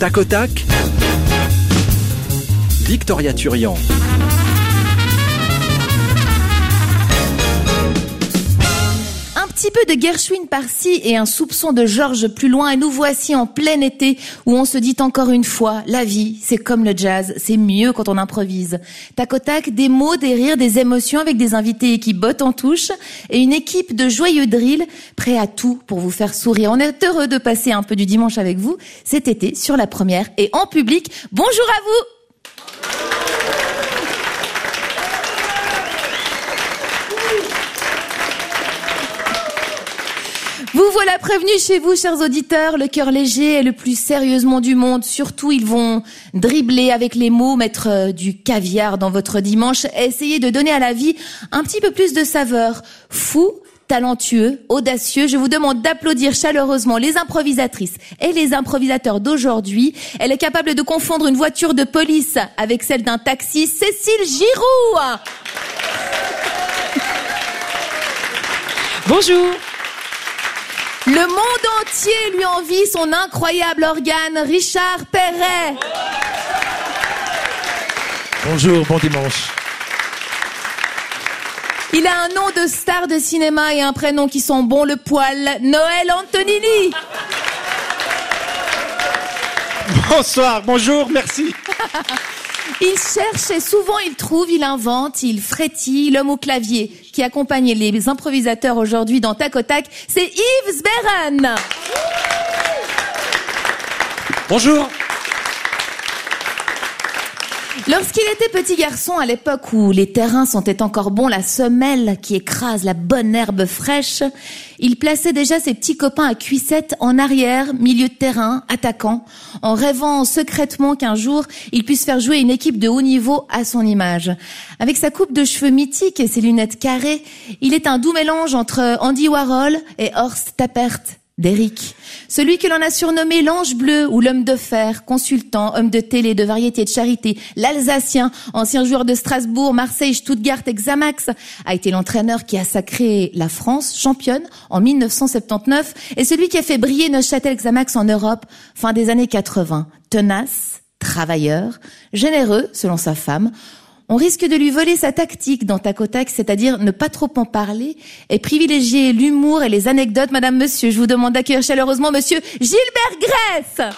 Tac au tac. Victoria Turian. Petit peu de Gershwin par-ci et un soupçon de Georges plus loin et nous voici en plein été où on se dit encore une fois, la vie, c'est comme le jazz, c'est mieux quand on improvise. Tac au tac, des mots, des rires, des émotions avec des invités qui bottent en touche et une équipe de joyeux drills prêts à tout pour vous faire sourire. On est heureux de passer un peu du dimanche avec vous cet été sur la première et en public. Bonjour à vous! Vous voilà prévenus chez vous, chers auditeurs. Le cœur léger est le plus sérieusement du monde. Surtout, ils vont dribbler avec les mots, mettre euh, du caviar dans votre dimanche, essayer de donner à la vie un petit peu plus de saveur. Fou, talentueux, audacieux. Je vous demande d'applaudir chaleureusement les improvisatrices et les improvisateurs d'aujourd'hui. Elle est capable de confondre une voiture de police avec celle d'un taxi. Cécile Giroux. Bonjour. Le monde entier lui envie son incroyable organe, Richard Perret. Bonjour, bon dimanche. Il a un nom de star de cinéma et un prénom qui sont bons le poil, Noël Antonini. Bonsoir, bonjour, merci. Il cherche et souvent il trouve, il invente, il frétille. L'homme au clavier qui accompagne les improvisateurs aujourd'hui dans Tac au Tac, c'est Yves Sberran. Bonjour. Lorsqu'il était petit garçon, à l'époque où les terrains sentaient encore bons, la semelle qui écrase la bonne herbe fraîche, il plaçait déjà ses petits copains à cuissettes en arrière, milieu de terrain, attaquant, en rêvant secrètement qu'un jour, il puisse faire jouer une équipe de haut niveau à son image. Avec sa coupe de cheveux mythique et ses lunettes carrées, il est un doux mélange entre Andy Warhol et Horst Tappert d'Eric. Celui que l'on a surnommé l'ange bleu ou l'homme de fer, consultant, homme de télé, de variété, de charité, l'Alsacien, ancien joueur de Strasbourg, Marseille, Stuttgart et Xamax, a été l'entraîneur qui a sacré la France championne en 1979 et celui qui a fait briller Neuchâtel Xamax en Europe fin des années 80. Tenace, travailleur, généreux selon sa femme, on risque de lui voler sa tactique dans Tacotac, c'est-à-dire ne pas trop en parler et privilégier l'humour et les anecdotes. Madame, monsieur, je vous demande d'accueillir chaleureusement monsieur Gilbert Grèce.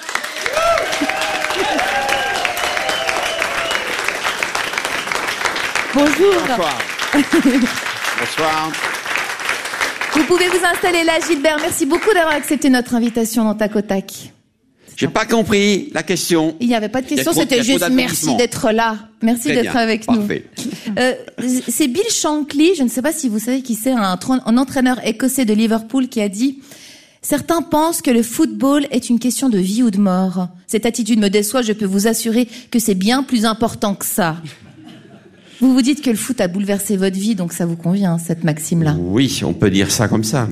Bonjour. Bonsoir. Bonsoir. Vous pouvez vous installer là, Gilbert. Merci beaucoup d'avoir accepté notre invitation dans Tacotac. J'ai pas compris la question. Il n'y avait pas de question, c'était juste merci d'être là. Merci d'être avec parfait. nous. Euh, c'est Bill Shankly, je ne sais pas si vous savez qui c'est, un, un entraîneur écossais de Liverpool qui a dit Certains pensent que le football est une question de vie ou de mort. Cette attitude me déçoit, je peux vous assurer que c'est bien plus important que ça. Vous vous dites que le foot a bouleversé votre vie, donc ça vous convient, cette maxime-là. Oui, on peut dire ça comme ça.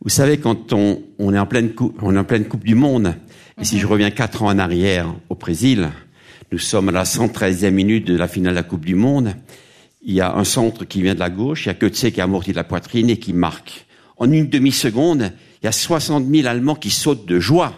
Vous savez, quand on, on est en pleine coupe, on est en pleine Coupe du Monde, et si je reviens quatre ans en arrière au Brésil, nous sommes à la 113e minute de la finale de la Coupe du Monde. Il y a un centre qui vient de la gauche, il y a Kötze qui a amorti de la poitrine et qui marque. En une demi-seconde, il y a 60 000 Allemands qui sautent de joie.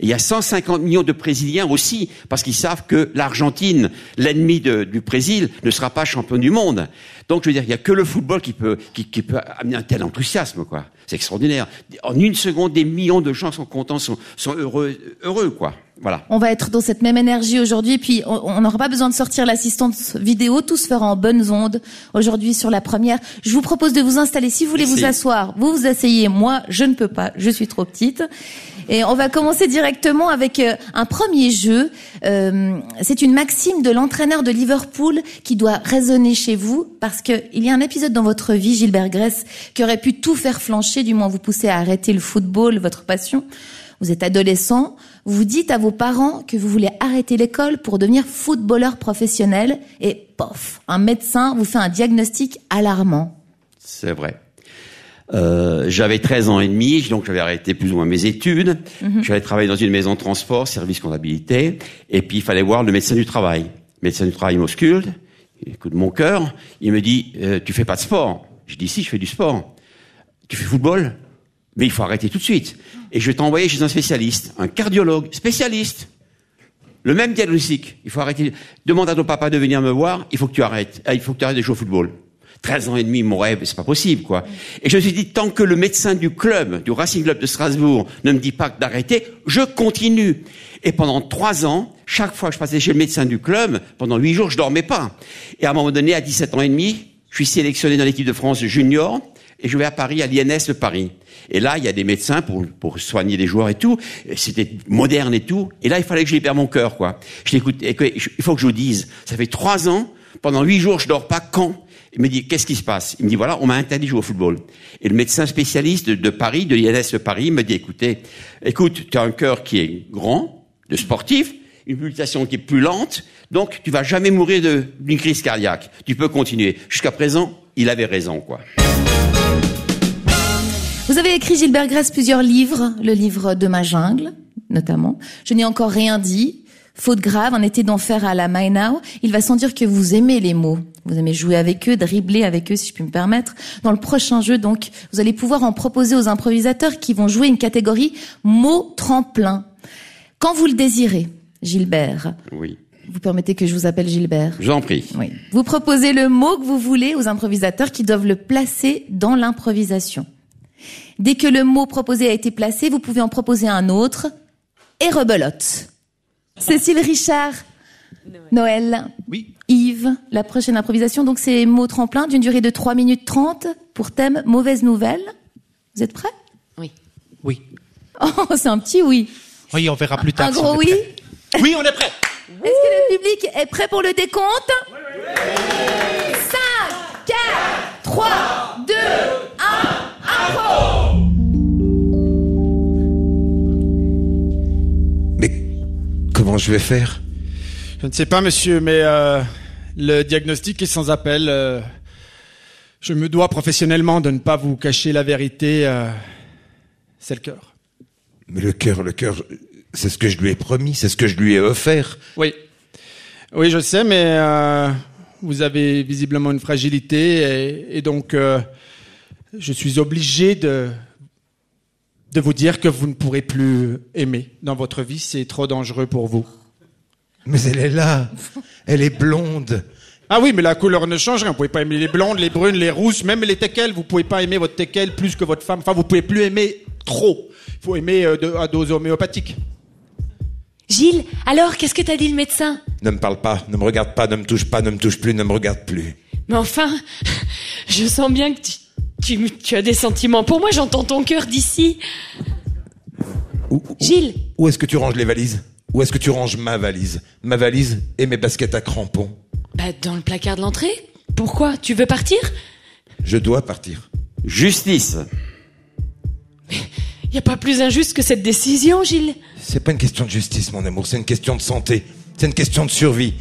Il y a 150 millions de Brésiliens aussi, parce qu'ils savent que l'Argentine, l'ennemi du Brésil, ne sera pas champion du monde. Donc, je veux dire, il y a que le football qui peut, qui, qui peut amener un tel enthousiasme, quoi. C'est extraordinaire. En une seconde, des millions de gens sont contents, sont, sont heureux, heureux, quoi. Voilà. On va être dans cette même énergie aujourd'hui, puis on n'aura pas besoin de sortir l'assistance vidéo, tout se fera en bonnes ondes aujourd'hui sur la première. Je vous propose de vous installer, si vous voulez Merci. vous asseoir, vous vous asseyez, moi je ne peux pas, je suis trop petite. Et on va commencer directement avec euh, un premier jeu. Euh, C'est une maxime de l'entraîneur de Liverpool qui doit résonner chez vous, parce que il y a un épisode dans votre vie, Gilbert Grèce, qui aurait pu tout faire flancher, du moins vous pousser à arrêter le football, votre passion. Vous êtes adolescent, vous dites à vos parents que vous voulez arrêter l'école pour devenir footballeur professionnel et pof, un médecin vous fait un diagnostic alarmant. C'est vrai. Euh, j'avais 13 ans et demi, donc j'avais arrêté plus ou moins mes études. J'allais travailler dans une maison de transport, service comptabilité, et puis il fallait voir le médecin du travail. Le médecin du travail m'ausculte, il écoute mon cœur, il me dit euh, tu fais pas de sport? Je dis si, je fais du sport. tu fais football, mais il faut arrêter tout de suite. Et je vais t'envoyer chez un spécialiste, un cardiologue, spécialiste. Le même diagnostic. Il faut arrêter. Demande à ton papa de venir me voir. Il faut que tu arrêtes. Ah, il faut que tu arrêtes de jouer au football. 13 ans et demi, mon rêve, c'est pas possible, quoi. Et je me suis dit, tant que le médecin du club, du Racing Club de Strasbourg, ne me dit pas d'arrêter, je continue. Et pendant trois ans, chaque fois que je passais chez le médecin du club, pendant huit jours, je dormais pas. Et à un moment donné, à 17 ans et demi, je suis sélectionné dans l'équipe de France junior, et je vais à Paris, à l'INS Paris. Et là, il y a des médecins pour, pour soigner les joueurs et tout. C'était moderne et tout. Et là, il fallait que je libère mon cœur, quoi. Je l'écoute. Il faut que je vous dise. Ça fait trois ans. Pendant huit jours, je dors pas. Quand? Il me dit, qu'est-ce qui se passe? Il me dit, voilà, on m'a interdit de jouer au football. Et le médecin spécialiste de, Paris, de l'INS Paris, me dit, écoutez, écoute, tu as un cœur qui est grand, de sportif, une pulsation qui est plus lente, donc tu vas jamais mourir d'une crise cardiaque. Tu peux continuer. Jusqu'à présent, il avait raison, quoi. Vous avez écrit, Gilbert Grèce, plusieurs livres, le livre de ma jungle, notamment. Je n'ai encore rien dit. Faute grave, un été d'enfer à la My Now. Il va sans dire que vous aimez les mots. Vous aimez jouer avec eux, dribbler avec eux, si je puis me permettre. Dans le prochain jeu, donc, vous allez pouvoir en proposer aux improvisateurs qui vont jouer une catégorie mots tremplin. Quand vous le désirez, Gilbert. Oui. Vous permettez que je vous appelle Gilbert? J'en prie. Oui. Vous proposez le mot que vous voulez aux improvisateurs qui doivent le placer dans l'improvisation. Dès que le mot proposé a été placé, vous pouvez en proposer un autre et rebelote. Cécile Richard, Noël, oui. Yves, la prochaine improvisation, donc c'est mot tremplin d'une durée de 3 minutes 30 pour thème mauvaise nouvelle. Vous êtes prêts? Oui. Oui. Oh, c'est un petit oui. Oui, on verra plus tard. Un gros oui Oui, on est prêt. Est-ce que le public est prêt pour le décompte? 5, 4, 3, comment je vais faire? Je ne sais pas, monsieur, mais euh, le diagnostic est sans appel. euh, je me dois professionnellement de ne pas vous cacher la vérité. euh, c'est le cœur. Mais le cœur, le cœur, c'est ce que je lui ai promis, c'est ce que je lui ai offert. Oui. Oui, je sais, mais vous avez visiblement une fragilité et, et donc je suis obligé de de vous dire que vous ne pourrez plus aimer dans votre vie. C'est trop dangereux pour vous. Mais elle est là, elle est blonde. Ah oui, mais la couleur ne change rien. Vous pouvez pas aimer les blondes, les brunes, les rousses, même les teckels. Vous pouvez pas aimer votre teckel plus que votre femme. Enfin, vous pouvez plus aimer trop. Il faut aimer euh, de- à dose homéopathique. Gilles, alors qu'est-ce que t'as dit le médecin? Ne me parle pas, ne me regarde pas, ne me touche pas, ne me touche plus, ne me regarde plus. Mais enfin, je sens bien que tu, tu, tu as des sentiments pour moi, j'entends ton cœur d'ici. Où, où- Gilles, où est-ce que tu ranges les valises? Où est-ce que tu ranges ma valise? Ma valise et mes baskets à crampons. bah, dans le placard de l'entrée Pourquoi? Tu veux partir? Je dois partir. Justice. Y a pas plus injuste que cette décision, Gilles C'est pas une question de justice, mon amour, c'est une question de santé. C'est une question de survie.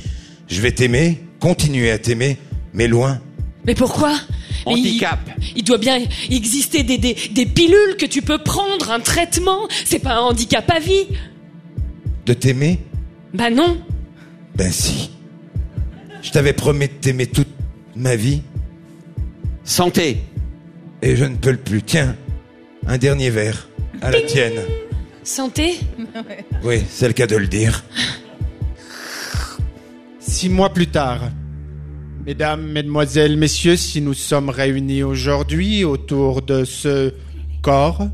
Je vais t'aimer, continuer à t'aimer, mais loin. Mais pourquoi Mais Handicap. Il, il doit bien exister des, des, des pilules que tu peux prendre, un traitement. C'est pas un handicap à vie. De t'aimer? Bah non. Ben si. Je t'avais promis de t'aimer toute ma vie, Santé. et je ne peux le plus. Tiens, un dernier verre. À la tienne. Santé Oui, c'est le cas de le dire. Six mois plus tard, mesdames, mesdemoiselles, messieurs, si nous sommes réunis aujourd'hui autour de ce corps,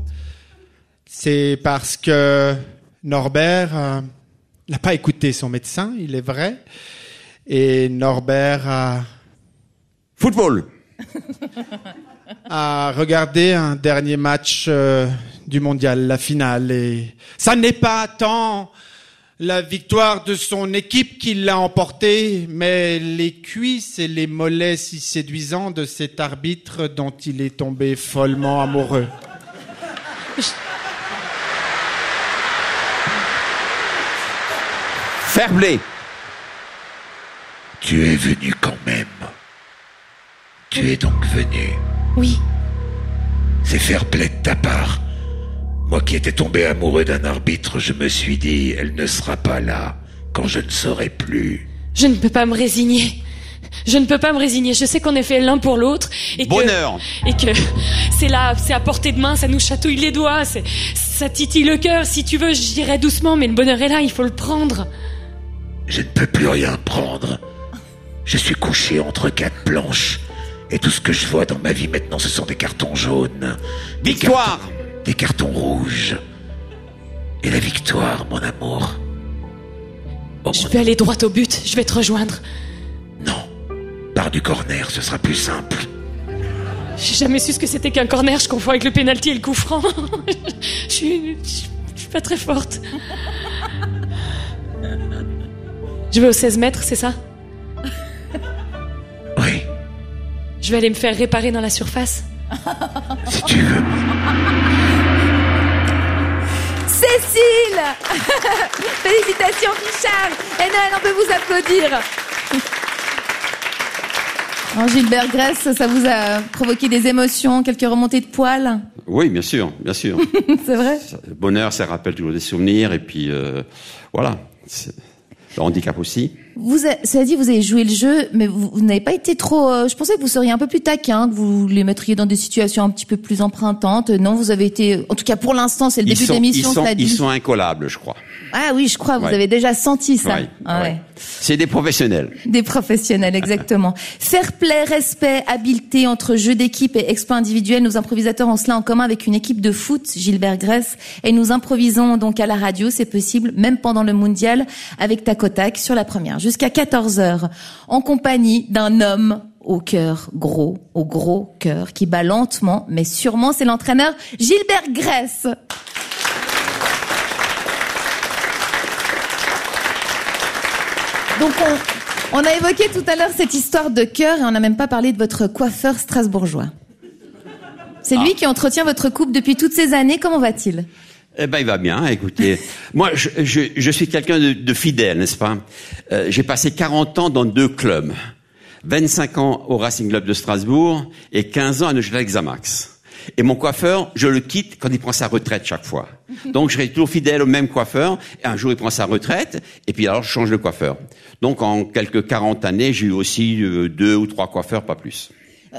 c'est parce que Norbert euh, n'a pas écouté son médecin, il est vrai, et Norbert a, Football. a regardé un dernier match euh, du mondial, la finale, et ça n'est pas tant la victoire de son équipe qui l'a emporté, mais les cuisses et les mollets si séduisants de cet arbitre dont il est tombé follement amoureux. Play. Tu es venu quand même. Tu es donc venu. Oui. C'est fair play de ta part. Moi qui étais tombé amoureux d'un arbitre, je me suis dit, elle ne sera pas là quand je ne serai plus. Je ne peux pas me résigner. Je ne peux pas me résigner. Je sais qu'on est fait l'un pour l'autre et que Bonheur. et que c'est là, c'est à portée de main, ça nous chatouille les doigts, c'est ça titille le cœur. Si tu veux, j'irai doucement, mais le bonheur est là, il faut le prendre. Je ne peux plus rien prendre. Je suis couché entre quatre planches. Et tout ce que je vois dans ma vie maintenant, ce sont des cartons jaunes. Des Victoire. Des cartons rouges. Et la victoire, mon amour. Oh Je mon- vais aller droit au but. Je vais te rejoindre. Non. Par du corner, ce sera plus simple. J'ai jamais su ce que c'était qu'un corner. Je confonds avec le penalty et le coup franc. je, suis, je, je suis pas très forte. Je vais au 16 mètres, c'est ça? Oui, Je vais aller me faire réparer dans la surface. si tu veux. Cécile Félicitations Richard Et Noël, on peut vous applaudir Alors, Gilbert Grèce, ça vous a provoqué des émotions, quelques remontées de poils Oui, bien sûr, bien sûr. C'est vrai Le bonheur, ça rappelle toujours des souvenirs. Et puis, euh, voilà. Le handicap aussi. Vous a- Cela dit, vous avez joué le jeu, mais vous, vous n'avez pas été trop... euh, je pensais que vous seriez un peu plus taquin, que vous les mettriez dans des situations un petit peu plus empruntantes. Non, vous avez été... En tout cas, pour l'instant, c'est le Ils début de sont, ils, l'émission, sont, ils sont incollables, je crois. Ah oui, je crois, vous Ouais. avez déjà senti ça. Ouais, Ah ouais. C'est des professionnels. Des professionnels, exactement. Fair play, respect, habileté entre jeu d'équipe et exploit individuel. Nos improvisateurs ont cela en commun avec une équipe de foot, Gilbert Grèce. Et nous improvisons donc à la radio, c'est possible, même pendant le mondial, avec Tac au Tac sur la première, jusqu'à 14h, en compagnie d'un homme au cœur gros, au gros cœur, qui bat lentement, mais sûrement, c'est l'entraîneur Gilbert Grèce. Donc on, on a évoqué tout à l'heure cette histoire de cœur et on n'a même pas parlé de votre coiffeur strasbourgeois. C'est lui qui entretient votre couple depuis toutes ces années. Comment va-t-il? Eh ben, il va bien. Écoutez, moi, je, je, je suis quelqu'un de, de fidèle, n'est-ce pas? Euh, J'ai passé 40 ans dans deux clubs. 25 ans au Racing Club de Strasbourg et 15 ans à Neuchâtel Xamax. Et mon coiffeur, je le quitte quand il prend sa retraite chaque fois. Donc, je serai toujours fidèle au même coiffeur. Et un jour, il prend sa retraite. Et puis, alors, je change de coiffeur. Donc, en quelques 40 années, j'ai eu aussi euh, deux ou trois coiffeurs, pas plus.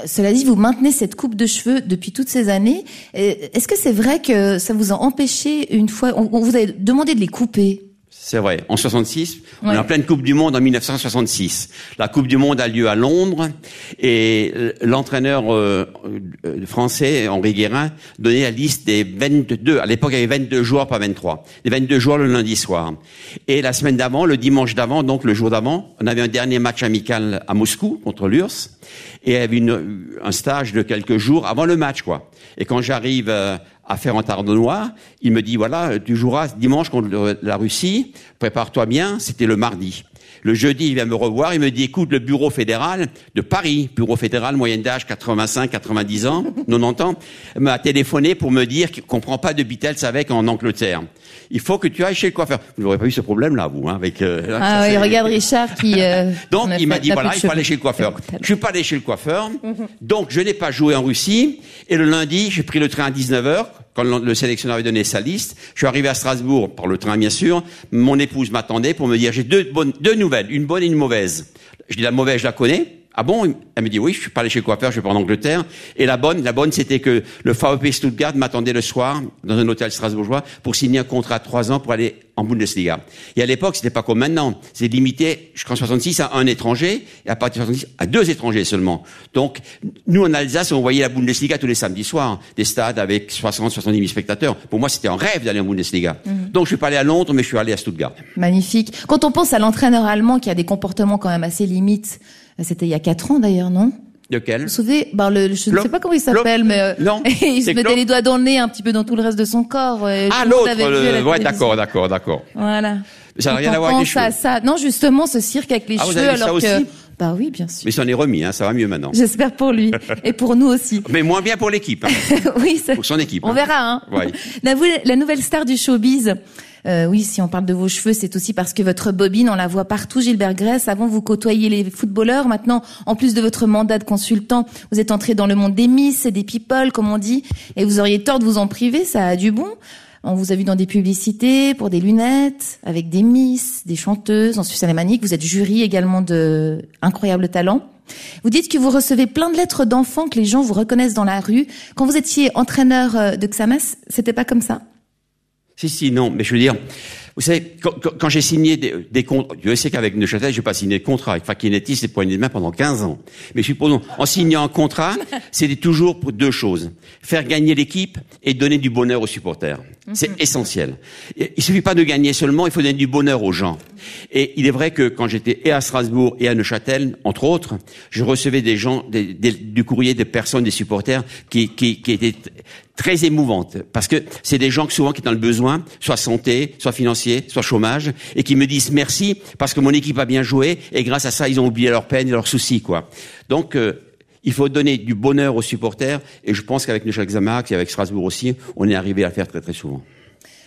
Cela dit, vous maintenez cette coupe de cheveux depuis toutes ces années. Est-ce que c'est vrai que ça vous a empêché une fois on vous a demandé de les couper? C'est vrai. En 66, on est en pleine Coupe du Monde en 1966. La Coupe du Monde a lieu à Londres et l'entraîneur euh, euh, français, Henri Guérin, donnait la liste des 22. À l'époque, il y avait 22 joueurs, pas 23. Les 22 joueurs le lundi soir. Et la semaine d'avant, le dimanche d'avant, donc le jour d'avant, on avait un dernier match amical à Moscou contre l'URSS et il y avait une, un stage de quelques jours avant le match, quoi. Et quand j'arrive euh, à faire en Tardenois, il me dit voilà, tu joueras dimanche contre la Russie, prépare-toi bien. C'était le mardi. Le jeudi, il vient me revoir, il me dit écoute, le bureau fédéral de Paris, bureau fédéral moyenne d'âge 85, 90 ans, 90 ans, m'a téléphoné pour me dire qu'on prend pas de Beatles avec en Angleterre. Il faut que tu ailles chez le coiffeur. Vous n'aurez pas eu ce problème-là, vous, hein, avec. euh, Ah oui, regarde Richard qui. euh, donc il m'a dit voilà, il faut aller chez le coiffeur. Je suis pas allé chez le coiffeur, donc je n'ai pas joué en Russie. Et le lundi, j'ai pris le train à 19h, quand le le sélectionneur avait donné sa liste. Je suis arrivé à Strasbourg par le train, bien sûr. Mon épouse m'attendait pour me dire j'ai deux, bonnes, deux nouvelles, une bonne et une mauvaise. Je dis la mauvaise, je la connais. Ah bon? Elle me dit oui, je suis pas allé chez le coiffeur, je suis pas en Angleterre. Et la bonne, la bonne, c'était que le VfB Stuttgart m'attendait le soir dans un hôtel strasbourgeois pour signer un contrat de trois ans pour aller en Bundesliga. Et à l'époque, c'était pas comme maintenant. C'est limité, jusqu'en 66, à un étranger, et à partir de 66, à deux étrangers seulement. Donc, nous, en Alsace, on voyait la Bundesliga tous les samedis soirs. Des stades avec 60, 70 000 spectateurs. Pour moi, c'était un rêve d'aller en Bundesliga. Donc, je suis pas allé à Londres, mais je suis allé à Stuttgart. Magnifique. Quand on pense à l'entraîneur allemand qui a des comportements quand même assez limites, c'était il y a quatre ans d'ailleurs, non? Lequel Vous vous souvenez? Ben, le, Je ne sais pas comment il s'appelle, mais euh, Non, il se mettait les doigts dans le nez un petit peu dans tout le reste de son corps. euh, Ah, l'autre, le- ouais, d'accord, d'accord, d'accord. Voilà. Ça n'a rien à voir avec les à ça. Non, justement, ce cirque avec les Ah, cheveux, alors que. aussi Bah oui, bien sûr. Mais ça en est remis, hein, ça va mieux maintenant. J'espère pour lui et pour nous aussi. Mais moins bien pour l'équipe, hein, oui, ça- pour son équipe. On hein. verra. Hein. Ouais. La, nouvelle star du showbiz. Euh, oui, si on parle de vos cheveux, c'est aussi parce que votre bobine, on la voit partout, Gilbert Grèce. Avant, vous côtoyiez les footballeurs. Maintenant, en plus de votre mandat de consultant, vous êtes entré dans le monde des miss et des people, comme on dit, et vous auriez tort de vous en priver. Ça a du bon. On vous a vu dans des publicités pour des lunettes, avec des miss, des chanteuses en Suisse alémanique. Vous êtes jury également de incroyable talent. Vous dites que vous recevez plein de lettres d'enfants que les gens vous reconnaissent dans la rue. Quand vous étiez entraîneur euh, de Xamas, c'était pas comme ça? Si, si, non, mais je veux dire, vous savez, quand, quand- j'ai signé des, des contrats, je sais qu'avec Neuchâtel, j'ai pas signé de contrat. Avec Fakinetti, c'est poignées de main pendant 15 ans. Mais supposons, en signant un contrat, c'était toujours pour deux choses. Faire gagner l'équipe et donner du bonheur aux supporters. C'est essentiel. Il suffit pas de gagner seulement, il faut donner du bonheur aux gens. Et il est vrai que quand j'étais et à Strasbourg et à Neuchâtel, entre autres, je recevais des gens, des- des- du courrier des personnes, des supporters qui, qui, qui étaient très émouvantes. Parce que c'est des gens souvent qui sont dans le besoin, soit santé, soit financier, soit chômage, et qui me disent merci parce que mon équipe a bien joué et grâce à ça, ils ont oublié leurs peines et leurs soucis, quoi. Donc, euh, il faut donner du bonheur aux supporters, et je pense qu'avec Neuchâtel Xamax et avec Strasbourg aussi, on est arrivé à le faire très très souvent.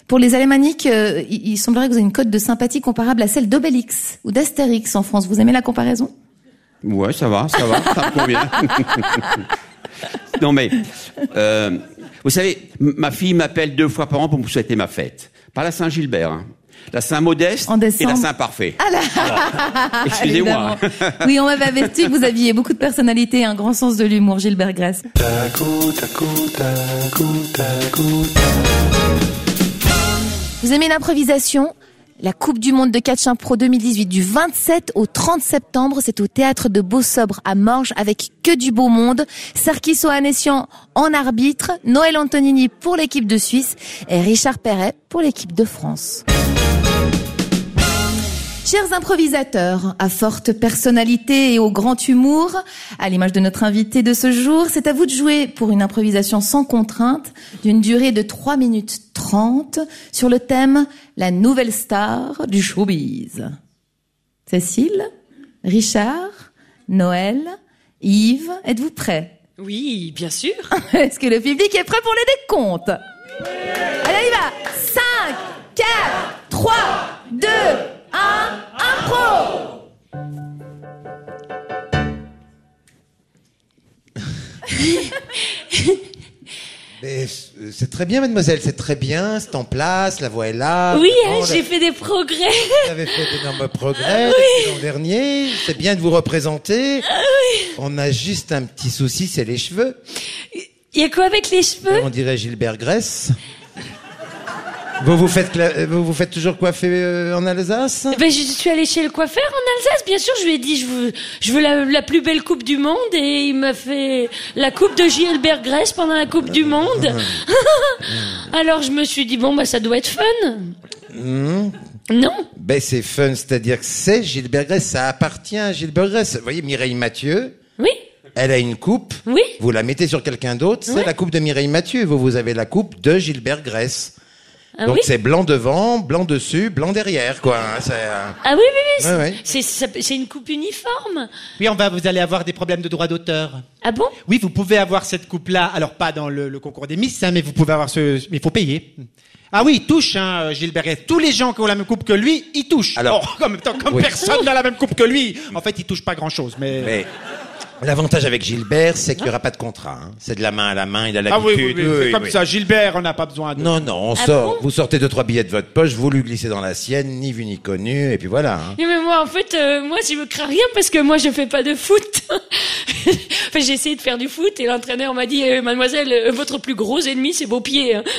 Pour les alémaniques, euh, il, semblerait que vous avez une cote de sympathie comparable à celle d'Obélix ou d'Astérix en France. Vous aimez la comparaison? Ouais, ça va, ça va, ça me convient. non mais, euh, vous savez, ma fille m'appelle deux fois par an pour me souhaiter ma fête. Pas la Saint-Gilbert, hein. la Saint-Modeste En et la. Saint-Parfait. Ah Excusez-moi. Oui, on m'avait averti que vous aviez beaucoup de personnalité et un grand sens de l'humour, Gilbert Grasse. Vous aimez l'improvisation? La Coupe du Monde de catch Pro 2018 du 27 au 30 septembre, c'est au théâtre de Beau-Sobre à Morges avec que du beau monde. Sarkis Ohanessian en arbitre, Noël Antonini pour l'équipe de Suisse et Richard Perret pour l'équipe de France. Chers improvisateurs, à forte personnalité et au grand humour, à l'image de notre invité de ce jour, c'est à vous de jouer pour une improvisation sans contrainte d'une durée de 3 minutes 30 sur le thème La nouvelle star du showbiz. Cécile, Richard, Noël, Yves, êtes-vous prêts? Oui, bien sûr. Est-ce que le public est prêt pour les décomptes? Allez, on y va 5, 4, 3, 2, 1, impro Mais euh, c'est très bien, mademoiselle, c'est très bien, c'est en place, la voix est là. Oui, hein, j'ai fait des progrès. Vous avez fait d'énormes progrès l'an dernier. C'est bien de vous représenter. On a juste un petit souci, c'est les cheveux. Il y a quoi avec les cheveux? On dirait Gilbert Grèce. Vous vous faites, cla- vous vous faites toujours coiffer euh, en Alsace? Ben, Je suis allée chez le coiffeur en Alsace, bien sûr. Je lui ai dit, je veux, je veux la, la plus belle coupe du monde. Et il m'a fait la coupe de Gilbert Grèce pendant la coupe du monde. Alors je me suis dit, bon, bah ça doit être fun. Hmm. Non? Ben c'est fun, c'est-à-dire que c'est Gilbert Grèce, ça appartient à Gilbert Grèce. Vous voyez, Mireille Mathieu, Oui elle a une coupe. Oui Vous la mettez sur quelqu'un d'autre, c'est Oui. la coupe de Mireille Mathieu. Vous, vous avez la coupe de Gilbert Grèce. Ah Donc oui c'est blanc devant, blanc dessus, blanc derrière, quoi. hein, c'est, euh, Ah oui, oui, oui. Ouais, ouais. C'est une coupe uniforme. Oui, on va, vous allez avoir des problèmes de droit d'auteur. Ah bon Oui, vous pouvez avoir cette coupe-là, alors pas dans le, le concours des Miss, hein, mais vous pouvez avoir ce... Mais il faut payer. Ah oui, il touche, hein, Gilbert. Tous les gens qui ont la même coupe que lui, ils touchent. Alors- Oh, en même temps, comme Oui. personne n'a la même coupe que lui, en fait, ils touchent pas grand-chose. Mais... Mais l'avantage avec Gilbert, c'est qu'il n'y aura pas de contrat. hein. C'est de la main à la main, il a ah oui, l'habitude. oui, oui, c'est comme oui. ça. Gilbert, on n'a pas besoin de... Non, non, on Ah sort. bon vous sortez deux trois billets de votre poche, vous lui glissez dans la sienne, ni vu ni connu, et puis voilà. hein. Mais moi, en fait, euh, moi, je me crains rien parce que moi, je fais pas de foot. enfin, j'ai essayé de faire du foot et l'entraîneur m'a dit, euh, mademoiselle, euh, votre plus gros ennemi, c'est vos pieds. hein.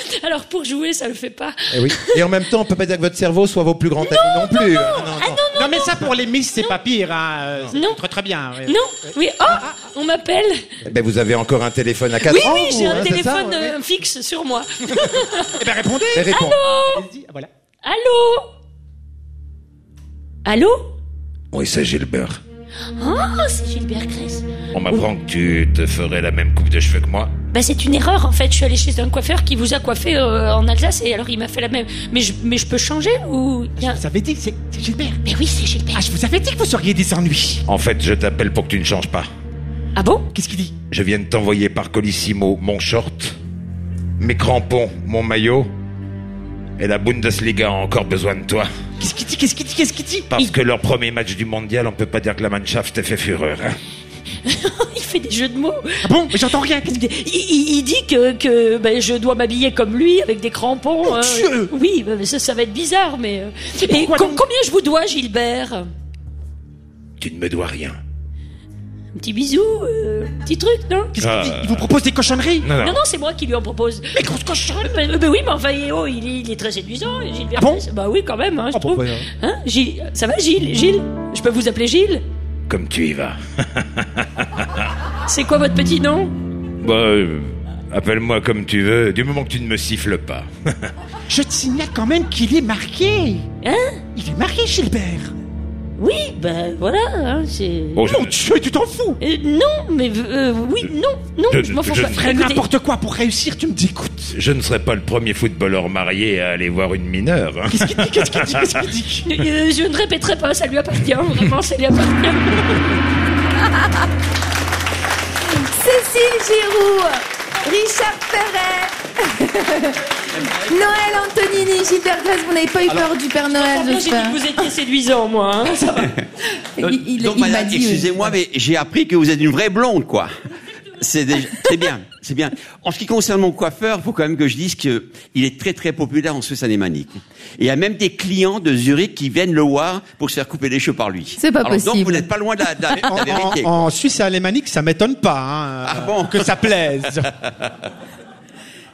Alors, pour jouer, ça le fait pas. Et, oui. et en même temps, on peut pas dire que votre cerveau soit vos plus grands amis non plus. Non, non, non. Non, mais ça, pour les Miss, c'est pas pire. Hein. euh, c'est Non. Très, très bien. oui. Non Oui, oh, on m'appelle. Eh Ben, vous avez encore un téléphone à 4 Oui, ans. oui, j'ai un hein, ça, téléphone ouais, euh, fixe sur moi. Eh ben, répondez. Réponds. Allez-y, ah, Voilà. Allô Allô Oui, c'est Gilbert. Oh, c'est Gilbert Grèce. On m'apprend que tu te ferais la même coupe de cheveux que moi. Bah, c'est une erreur, en fait. Je suis allée chez un coiffeur qui vous a coiffé euh, en Alsace et alors il m'a fait la même. Mais je, mais je peux changer ou il y a... Je vous avais dit que c'est c'est Gilbert. Mais oui, c'est Gilbert. Ah, je vous avais dit que vous seriez des ennuis. En fait, je t'appelle pour que tu ne changes pas. Ah bon? Qu'est-ce qu'il dit? Je viens de t'envoyer par Colissimo mon short, mes crampons, mon maillot, et la Bundesliga a encore besoin de toi. Qu'est-ce qu'il dit Qu'est-ce qu'il dit Qu'est-ce qu'il dit? Parce que leur premier match du mondial, on peut pas dire que la Mannschaft ait fait fureur. hein. il fait des jeux de mots. Ah bon? Mais j'entends rien. Il, il- il dit que, que ben, je dois m'habiller comme lui, avec des crampons. Mon euh, Dieu oui, ben, ça, ça va être bizarre, mais... euh, Et pourquoi com- donc? combien je vous dois, Gilbert? Tu ne me dois rien. Un petit bisou, euh, petit truc, non Qu'est-ce Ah. qu'il dit Il vous propose des cochonneries Non, Non, non. non, c'est moi qui lui en propose. Mais grosse cochonnerie Ben, ben oui, mais enfin, oh, il, est, il est très séduisant, Gilbert. Ah bon Bah oui, quand même, hein, je Ah, trouve. pourquoi, Hein, Gilles, ça va, Gilles? Gilles Je peux vous appeler Gilles? Comme tu y vas. C'est quoi votre petit nom? Bah, euh, appelle-moi comme tu veux, du moment que tu ne me siffles pas. Je te signale quand même qu'il est marié. Hein? Il est marié, Gilbert. Oui, ben voilà, hein, c'est... Je- Mon Dieu, tu t'en fous Euh, non, mais euh, oui, non, non, Je- je, m'en fous je pas. ferai Écoutez, N'importe quoi pour réussir, tu me dis, écoute. je ne serai pas le premier footballeur marié à aller voir une mineure. hein. Qu'est-ce qu'il dit Qu'est-ce qu'il dit Qu'est-ce qu'il dit euh, je ne répéterai pas, ça lui appartient, vraiment, ça lui appartient. Cécile Giroux, Richard Perret, Noël Antonini, Gilbert Grèce, vous n'avez pas eu peur du Père Noël, Franchement, j'ai dit que vous étiez séduisant, moi. hein, ça va. Il, il- Donc, il m'a madame, dit, excusez-moi, mais j'ai appris que vous êtes une vraie blonde, quoi. C'est déjà, c'est bien, c'est bien. En ce qui concerne mon coiffeur, il faut quand même que je dise que il est très très populaire en Suisse alémanique. Et il y a même des clients de Zurich qui viennent le voir pour se faire couper les cheveux par lui. C'est pas Alors, Donc possible. vous n'êtes pas loin de la, de la- de la En, vérité. en- en Suisse alémanique, ça m'étonne pas hein, Ah bon que ça plaise.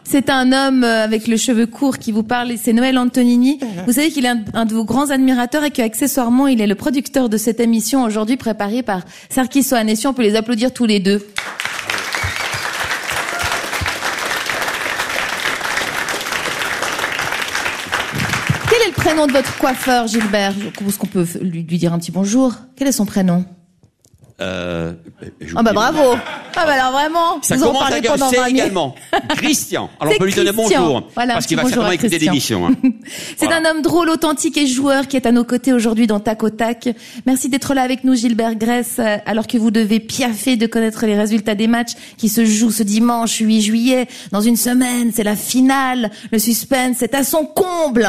C'est un homme euh, avec le cheveu court qui vous parle, et c'est Noël Antonini. Vous savez qu'il est un, un de vos grands admirateurs et qu'accessoirement, il est le producteur de cette émission aujourd'hui préparée par Sarkis Ohanessi. On peut les applaudir tous les deux. Prénom de votre coiffeur, Gilbert Est-ce qu'on peut lui, lui dire un petit bonjour Quel est son prénom Euh, Ah bah bravo Ah bah alors vraiment, Ça vous en commence à gasser 20 minutes. également. Christian. Alors on peut lui donner bonjour. Voilà, parce qu'il va certainement à écouter l'émission. Hein. C'est Voilà. un homme drôle, authentique et joueur qui est à nos côtés aujourd'hui dans Tac au Tac. Merci d'être là avec nous, Gilbert Grèce, euh, alors que vous devez piaffer de connaître les résultats des matchs qui se jouent ce dimanche 8 juillet. Dans une semaine, c'est la finale. Le suspense est à son comble.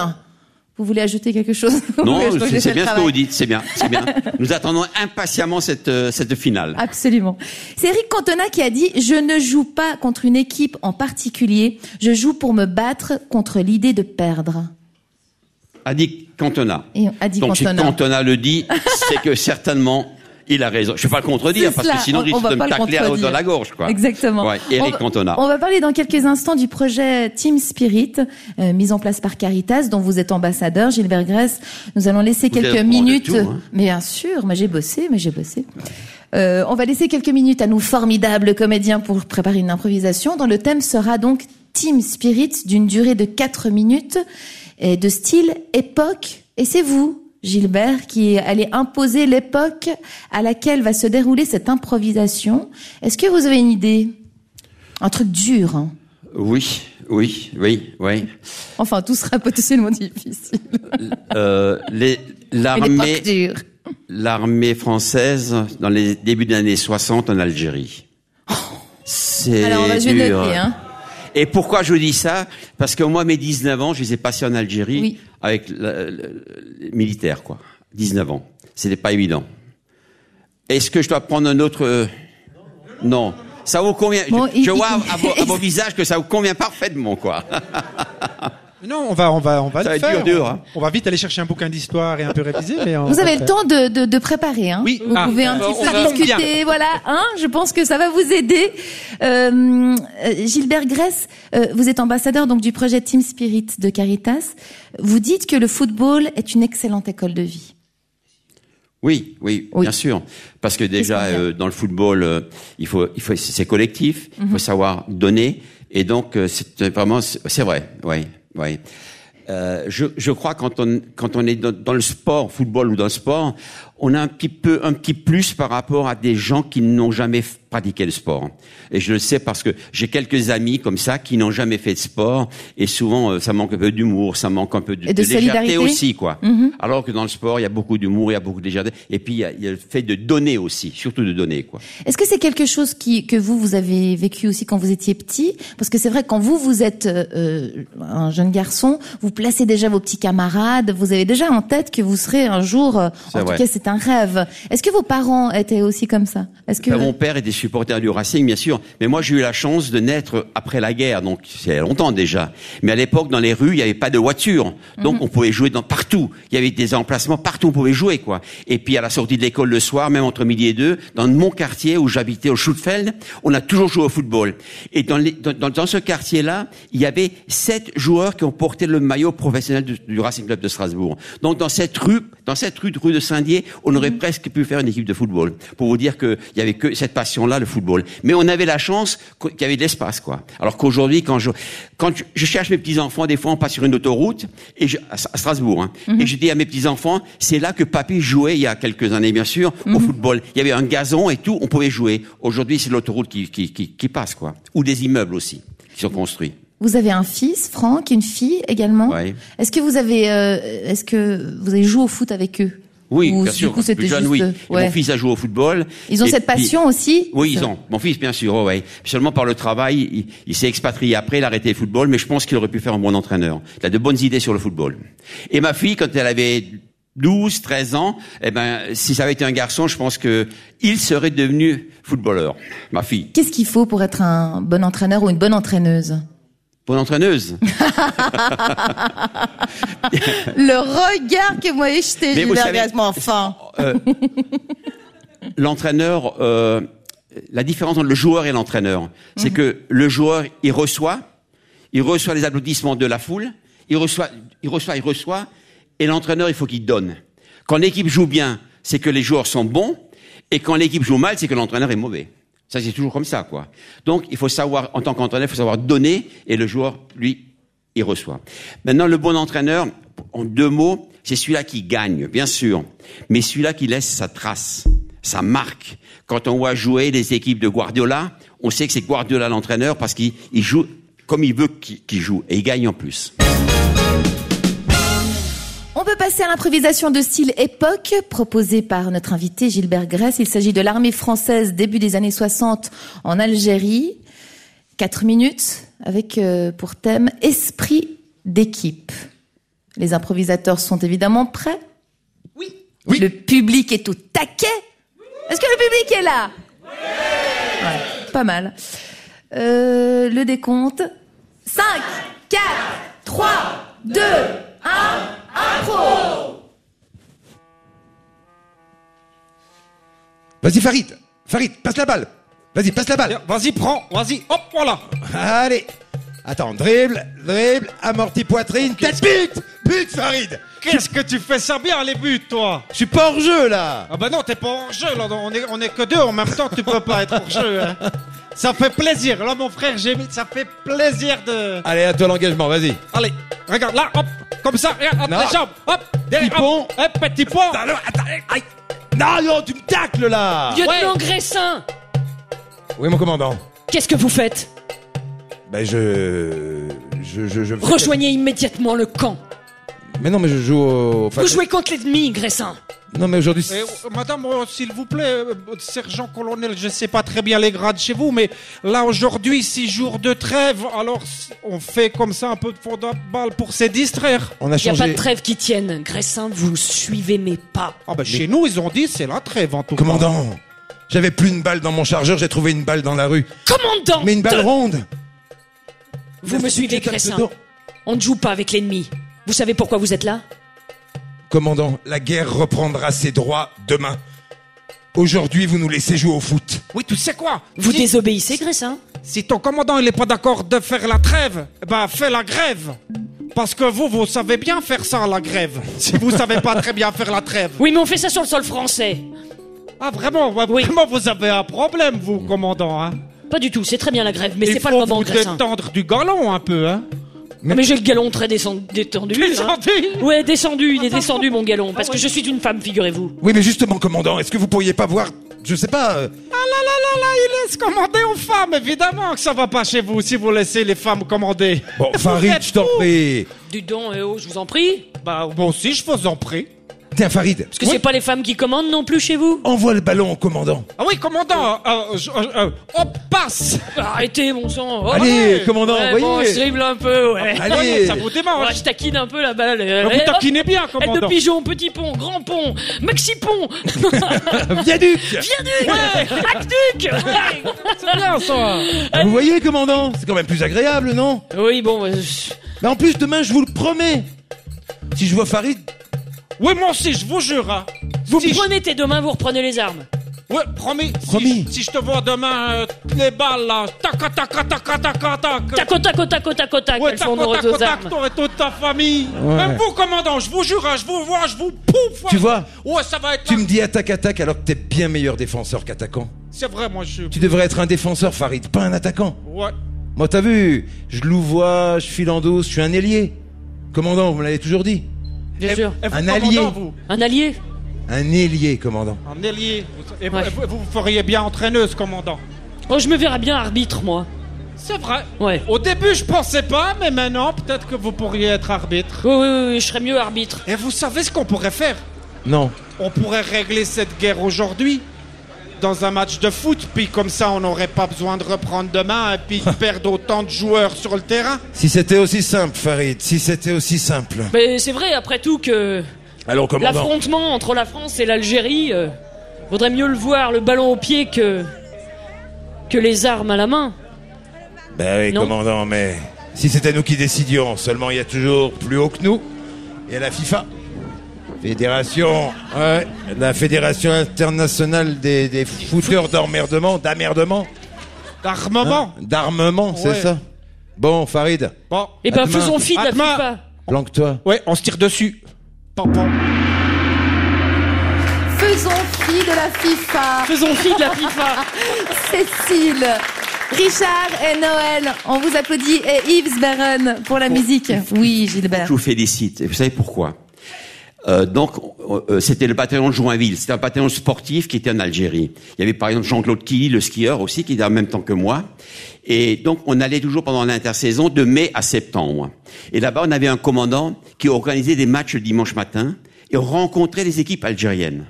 Vous voulez ajouter quelque chose Non, c'est bien ce que vous dites, c'est bien, c'est bien. Nous attendons impatiemment cette, euh, cette finale. Absolument. C'est Eric Cantona qui a dit « Je ne joue pas contre une équipe en particulier, je joue pour me battre contre l'idée de perdre. A dit Cantona. » Et a dit Donc si Cantona. Cantona le dit, c'est que certainement il a raison. Je ne vais pas le contredire parce cela, que sinon on- il on risque va de me le tacler à- dans la gorge. Quoi. Exactement. Ouais, on, Eric va, Cantona. on va parler dans quelques instants du projet Team Spirit, euh, mis en place par Caritas, dont vous êtes ambassadeur, Gilbert Grèce. Nous allons laisser Vous quelques minutes. tout, hein. Mais bien sûr, mais j'ai bossé, mais j'ai bossé. Euh, on va laisser quelques minutes à nos formidables comédiens pour préparer une improvisation dont le thème sera donc Team Spirit d'une durée de 4 minutes et de style époque. Et c'est vous, Gilbert, qui allez imposer l'époque à laquelle va se dérouler cette improvisation. Est-ce que vous avez une idée? Un truc dur. hein. Oui, oui, oui, oui. Enfin, tout sera potentiellement difficile. Euh, L'armée, française dans les débuts des années 60 en Algérie. C'est Alors, je vais dur. noter. Hein. Et pourquoi je dis ça? Parce que moi, mes 19 ans, je les ai passés en Algérie Oui. avec le, le- le militaire, quoi. 19 ans. C'était pas évident. Est-ce que je dois prendre un autre euh, Non. Ça vous convient? Bon, Je, il- vois à, vos, à vos visages que ça vous convient parfaitement, quoi. Non, on va, on va, on va Ça le va être faire. dur, dur, hein. On va vite aller chercher un bouquin d'histoire et un peu réviser, mais on Vous avez le temps de, de, de préparer. Hein. Oui. Vous Ah, pouvez un on petit peu discuter. Voilà. Hein. Je pense que ça va vous aider. Euh, euh, Gilbert Grèce, euh, vous êtes ambassadeur donc du projet Team Spirit de Caritas. Vous dites que le football est une excellente école de vie. Oui, oui, Oui. bien sûr, parce que déjà euh, dans le football, euh, il faut, il faut, c'est collectif, il faut savoir donner, et donc euh, c'est vraiment, c'est c'est vrai, oui, oui. Euh, je, je crois quand on quand on est dans, le sport, football ou dans le sport, on a un petit peu un petit plus par rapport à des gens qui n'ont jamais pratiqué le sport. Et je le sais parce que j'ai quelques amis comme ça qui n'ont jamais fait de sport et souvent euh, ça manque un peu d'humour, ça manque un peu de, Et de légèreté solidarité aussi quoi. Mhm. Alors que dans le sport, il y a beaucoup d'humour, il y a beaucoup de légèreté et puis il y a, il y a le fait de donner aussi, surtout de donner quoi. Est-ce que c'est quelque chose qui, que vous, vous avez vécu aussi quand vous étiez petit? Parce que c'est vrai, quand vous, vous êtes euh, un jeune garçon, vous placez déjà vos petits camarades, vous avez déjà en tête que vous serez un jour, euh, en vrai. tout cas c'est un rêve. Est-ce que vos parents étaient aussi comme ça? Est-ce que Ben, mon père était supporter du Racing, bien sûr. Mais moi, j'ai eu la chance de naître après la guerre, donc c'est longtemps déjà. Mais à l'époque, dans les rues, il n'y avait pas de voiture, donc on pouvait jouer dans partout. Il y avait des emplacements partout, on pouvait jouer quoi. Et puis à la sortie de l'école le soir, même entre midi et deux, dans mon quartier où j'habitais au Schuttfeld, on a toujours joué au football. Et dans, les- dans, dans- dans ce quartier-là, il y avait sept joueurs qui ont porté le maillot professionnel du, du Racing Club de Strasbourg. Donc dans cette rue, dans cette rue, rue de Saint-Dié, on aurait presque pu faire une équipe de football. Pour vous dire qu'il y avait que cette passion-là, le football. Mais on avait la chance qu'il y avait de l'espace, quoi. Alors qu'aujourd'hui, quand je, quand je, je cherche mes petits enfants, des fois on passe sur une autoroute et je, à Strasbourg, hein, et je dis à mes petits enfants, c'est là que papy jouait il y a quelques années, bien sûr, au football. Il y avait un gazon et tout, on pouvait jouer. Aujourd'hui, c'est l'autoroute qui, qui, qui, qui passe, quoi. Ou des immeubles aussi qui sont construits. vous avez un fils, Franck, une fille également. Ouais. Est-ce que vous avez, euh, est-ce que vous avez joué au foot avec eux? Oui, Ou bien du sûr. coup, Plus jeune, juste, oui. ouais. Mon fils a joué au football. Ils ont Et cette puis- passion aussi Oui, ils ont. Mon fils, bien sûr, oh, ouais. Seulement par le travail, il, il s'est expatrié après, il a arrêté le football, mais je pense qu'il aurait pu faire un bon entraîneur. Il a de bonnes idées sur le football. Et ma fille, quand elle avait 12, 13 ans, eh ben, si ça avait été un garçon, je pense que il serait devenu footballeur. Ma fille. Qu'est-ce qu'il faut pour être un bon entraîneur ou une bonne entraîneuse? Bonne entraîneuse. Le regard que moi savez- Grasse, mais enfin. Euh, l'entraîneur, euh, la différence entre le joueur et l'entraîneur, c'est que le joueur, il reçoit, il reçoit les applaudissements de la foule, il reçoit, il reçoit, il reçoit, et l'entraîneur, il faut qu'il donne. Quand l'équipe joue bien, c'est que les joueurs sont bons, et quand l'équipe joue mal, c'est que l'entraîneur est mauvais. Ça, c'est toujours comme ça, quoi. Donc, il faut savoir, en tant qu'entraîneur, il faut savoir donner, et le joueur, lui, il reçoit. Maintenant, le bon entraîneur, en deux mots, c'est celui-là qui gagne, bien sûr, mais celui-là qui laisse sa trace, sa marque. Quand on voit jouer les équipes de Guardiola, on sait que c'est Guardiola l'entraîneur parce qu'il il joue comme il veut qu'il joue, et il gagne en plus. Passer à l'improvisation de style époque proposée par notre invité Gilbert Grèce. Il s'agit de l'armée française début des années 60 en Algérie. Quatre minutes avec euh, pour thème esprit d'équipe. Les improvisateurs sont évidemment prêts Oui. Le public est au taquet Est-ce que le public est là? Ouais, Pas mal. Euh, le décompte. 5, 4, 3, 2, 1, impro Vas-y, Farid. Farid, passe la balle. Vas-y, passe la balle. Vas-y, prends, vas-y, hop, voilà. Allez. Attends, dribble, dribble, amorti poitrine, tête, but But, Farid Qu'est-ce que tu fais ça bien, les buts, toi Je suis pas hors jeu, là Ah bah non, t'es pas hors jeu, là, on est, on est que deux en même temps, tu peux pas être hors jeu. hein. Ça fait plaisir, là, mon frère, j'ai mis, ça fait plaisir de... Allez, à toi l'engagement, vas-y. Allez, regarde, là, hop, comme ça, regarde, hop, Non. les jambes, hop, Petit pont. hop, hop, petit pont. Alors, attends, aïe Non, non, tu me tacles, là Lieutenant Gressin, Oui, mon commandant. qu'est-ce que vous faites? Ben, je... Je... je, je... Rejoignez immédiatement le camp. Mais non, mais je joue au... enfin, Vous jouez contre l'ennemi, Gressin. Non, mais aujourd'hui... Eh, euh, madame, euh, s'il vous plaît, euh, sergent colonel, je sais pas très bien les grades chez vous, mais là aujourd'hui, six jours de trêve, alors on fait comme ça un peu de football pour se distraire. On a Il n'y a pas de trêve qui tienne. Gressin, vous suivez mes pas. Ah bah chez nous, ils ont dit c'est la trêve en tout cas. Commandant J'avais plus une balle dans mon chargeur, j'ai trouvé une balle dans la rue. Commandant Mais une balle ronde Vous me suivez, Gressin. On ne joue pas avec l'ennemi. Vous savez pourquoi vous êtes là? Commandant, la guerre reprendra ses droits demain. Aujourd'hui, vous nous laissez jouer au foot. Oui, tu sais quoi? Vous si, désobéissez, Gressin si ton commandant il est pas d'accord de faire la trêve, eh ben fais la grève. Parce que vous, vous savez bien faire ça, la grève. Si vous savez pas très bien faire la trêve. Oui, mais on fait ça sur le sol français. Ah vraiment, ouais, Oui. vraiment vous avez un problème, vous, commandant. Hein Pas du tout, c'est très bien la grève, mais il c'est pas faut le moment, vous Gressin. détendre du galon un peu, hein. Mais, j'ai le galon très descendu. détendu. hein. Descendu. Ouais, descendu, il est descendu mon galon, parce que je suis une femme, figurez-vous. Oui, mais justement, commandant, est-ce que vous pourriez pas voir, je sais pas, euh, Ah là là là là, il laisse commander aux femmes, évidemment que ça va pas chez vous si vous laissez les femmes commander. bon, Farid, je t'en prie. Du don, eh oh, je vous en prie. Bah, moi aussi, je vous en prie. Tiens, Farid, Parce que c'est pas les femmes qui commandent non plus chez vous envoie le ballon au commandant. Ah oui, commandant, euh, je- euh, euh, hop, passe Arrêtez, mon sang. Oh, Allez, ouais. commandant, ouais, voyez. Bon, je dribble un peu, ouais. Allez. Voyez, ça vous démange. Ouais, je taquine un peu la balle. Mais Vous hop. taquinez bien, Aide de commandant. pigeon, petit pont, grand pont, maxi pont, Viaduc viaduc, aqueduc. C'est bien ça. Vous voyez, commandant C'est quand même plus agréable, non? Oui, bon, euh, je- Mais en plus, demain, je vous le promets. Si je vois Farid, Oui, moi aussi, je vous jure. hein. vous Si je- prenez tes deux mains, vous reprenez les armes. Ouais, promis. Si Promis. je- Si, je te vois demain, euh, les balles là, tac, tac, tac, tac, tac, tac, tac. Tac, tac, tac, tac, tac, tac, Ouais, tac, tac, tac, t'aurais toute ta famille. Ouais. Même vous, commandant, je vous jure, hein, je vous vois, je vous pouf. Tu vois Ouais, ça va être. tu me dis attaque-attaque alors que t'es bien meilleur défenseur qu'attaquant. C'est vrai, moi, je. Tu devrais être un défenseur, Farid, pas un attaquant. Ouais. Moi, t'as vu Je louvoie, je file en douce, je suis un ailier. Commandant, vous me l'avez toujours dit. Bien sûr. Et vous, Un allié. Vous, Un allié Un ailier, commandant. un ailier. Vous- Et vous, Ouais. vous- vous feriez bien entraîneuse, commandant. Oh, je me verrais bien arbitre, moi. C'est vrai. Ouais. Au début, je pensais pas, mais maintenant, peut-être que vous pourriez être arbitre. Oui, oui, oui, oui, je serais mieux arbitre. Et vous savez ce qu'on pourrait faire? Non. On pourrait régler cette guerre aujourd'hui dans un match de foot, puis comme ça, on n'aurait pas besoin de reprendre demain et puis de perdre autant de joueurs sur le terrain. Si c'était aussi simple, Farid, si c'était aussi simple. Mais c'est vrai, après tout, que Alors, l'affrontement entre la France et l'Algérie, euh, vaudrait mieux le voir, le ballon au pied, que, que les armes à la main. Ben oui, Non. commandant, mais si c'était nous qui décidions, seulement il y a toujours plus haut que nous. Il y a la FIFA. Fédération, ouais, la Fédération internationale des, des footeurs d'emmerdement, d'amerdement, D'armement. d'armement, c'est Ouais. ça. Bon, Farid, Bon. Eh ben, demain. faisons fi de la. FIFA. planque-toi. Ouais, on se tire dessus. Pam, pam. Faisons fi de la FIFA. Faisons fi de la FIFA. Cécile, Richard et Noël, on vous applaudit. Et Yves Beren pour la musique. Oui, Gilbert. Je vous félicite. Et vous savez pourquoi? Euh, donc, euh, c'était le bataillon de Joinville. C'était un bataillon sportif qui était en Algérie. Il y avait par exemple Jean-Claude Killy, le skieur aussi, qui était en même temps que moi. Et donc, on allait toujours pendant l'intersaison de mai à septembre. Et là-bas, on avait un commandant qui organisait des matchs le dimanche matin et rencontrait les équipes algériennes.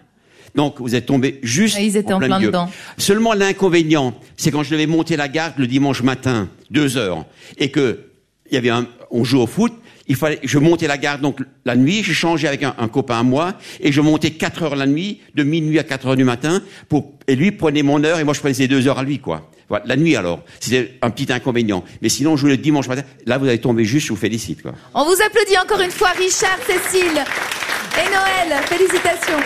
Donc, vous êtes tombé juste Ah, ils étaient en plein milieu. dedans. Seulement l'inconvénient, c'est quand je devais monter la garde le dimanche matin, deux heures, et que il y avait un, on joue au foot, il fallait, je montais la garde donc la nuit, j'ai changé avec un, un copain à moi, et je montais quatre heures la nuit, de minuit à quatre heures du matin, pour, et lui prenait mon heure, et moi je prenais deux heures à lui, quoi. Voilà, la nuit alors. C'était un petit inconvénient. Mais sinon, je le dimanche matin. Là, vous avez tombé juste, je vous félicite, quoi. On vous applaudit encore une fois, Richard, Cécile et Noël. Félicitations.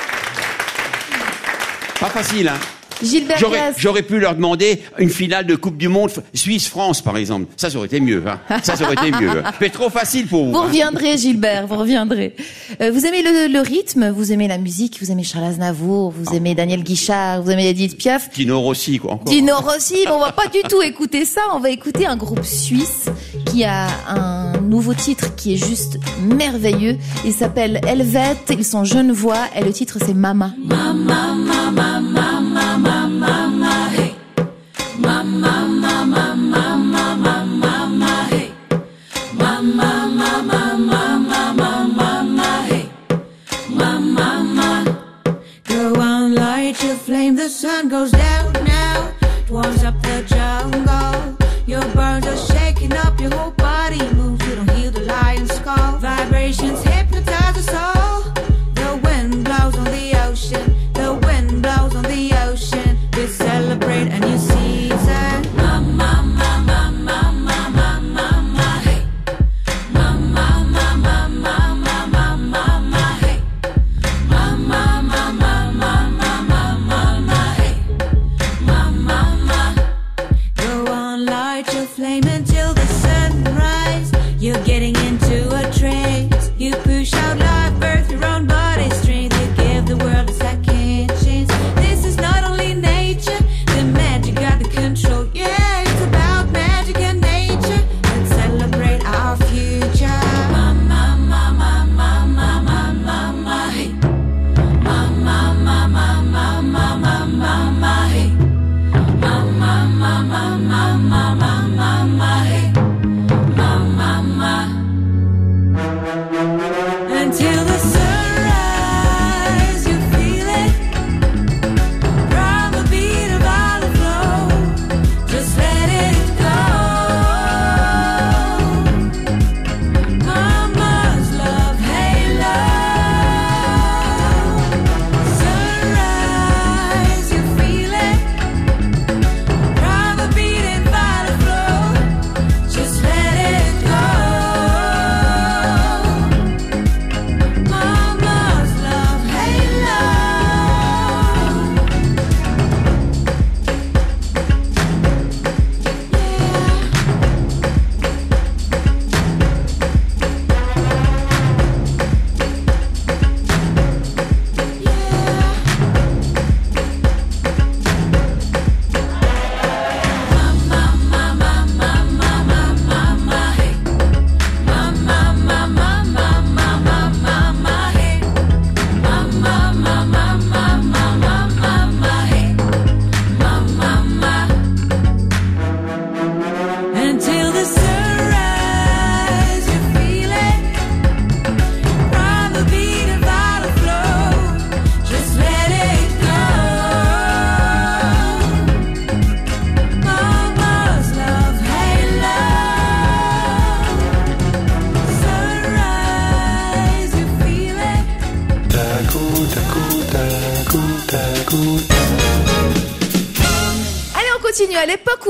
Pas facile, hein. Gilbert J'aurais, pu leur demander une finale de Coupe du Monde Suisse-France, par exemple. Ça, ça aurait été mieux, hein. Ça, ça aurait été mieux. Mais trop facile pour vous. Vous hein. reviendrez, Gilbert, vous reviendrez. Euh, vous aimez le, le rythme, vous aimez la musique, vous aimez Charles Aznavour, vous aimez Daniel Guichard, vous aimez Edith Piaf. Tino Rossi, quoi. encore. Dino Rossi, mais on va pas du tout écouter ça, on va écouter un groupe suisse qui a un nouveau titre qui est juste merveilleux. Il s'appelle Helvète, ils sont genevois et le titre c'est Mama. Go flame. The sun goes down now. It warms up the jungle. Your burns are shaking up. Your whole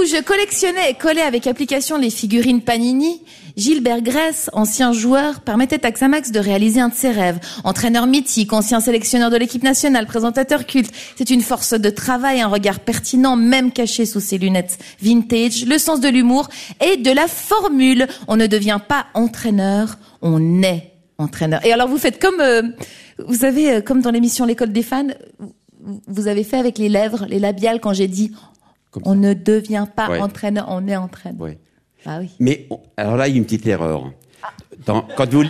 je collectionnais et collais avec application les figurines Panini, Gilbert Gress, ancien joueur, permettait à Xamax de réaliser un de ses rêves. Entraîneur mythique, ancien sélectionneur de l'équipe nationale, présentateur culte. C'est une force de travail, un regard pertinent, même caché sous ses lunettes vintage, le sens de l'humour et de la formule. On ne devient pas entraîneur, on est entraîneur. Et alors vous faites comme, euh, vous savez, euh, comme dans l'émission L'école des fans, vous- vous avez fait avec les lèvres, les labiales quand j'ai dit on ne devient pas Ouais. entraîneur, on est entraîneur. Ouais. Ah oui. Mais on- alors là, il y a une petite erreur. Dans- quand vous,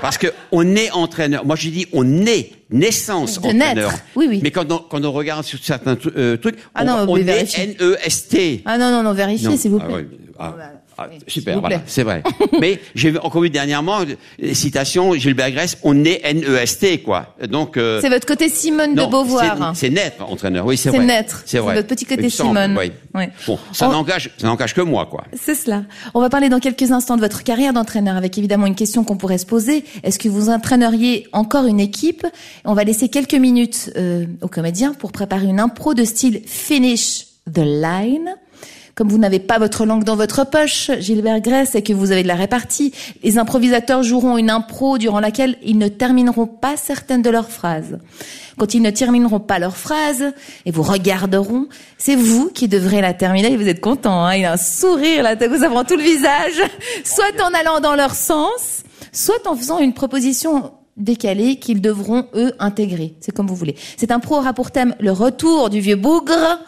parce que on est entraîneur. Moi, j'ai dit on est naissance De entraîneur. naître. Oui, oui. Mais quand on, quand on regarde sur certains euh, trucs, Ah on, non, on est vérifiez. N-E-S-T. Ah non, non, non, vérifiez, s'il vous Ah plaît. ouais. Ah, ah, oui, super, voilà, c'est vrai. Mais j'ai encore vu dernièrement euh, citation Gilbert Gress, on est N-E-S-T quoi. Donc euh, C'est votre côté Simone de Beauvoir. c'est- naître entraîneur, oui c'est C'est vrai. naître. C'est vrai. C'est votre petit côté semble, Simone. oui. Ouais. Bon, ça On- n'engage, ça n'engage que moi quoi. C'est cela. On va parler dans quelques instants de votre carrière d'entraîneur avec évidemment une question qu'on pourrait se poser. Est-ce que vous entraîneriez encore une équipe? On va laisser quelques minutes euh, aux comédiens pour préparer une impro de style finish the line. Comme vous n'avez pas votre langue dans votre poche, Gilbert Gress, et que vous avez de la répartie, les improvisateurs joueront une impro durant laquelle ils ne termineront pas certaines de leurs phrases. Quand ils ne termineront pas leurs phrases et vous regarderont, c'est vous qui devrez la terminer. Et vous êtes content, hein il a un sourire là, vous avez tout le visage. Soit en allant dans leur sens, soit en faisant une proposition décalée qu'ils devront eux intégrer. C'est comme vous voulez. Cette impro aura pour thème le retour du vieux bougre.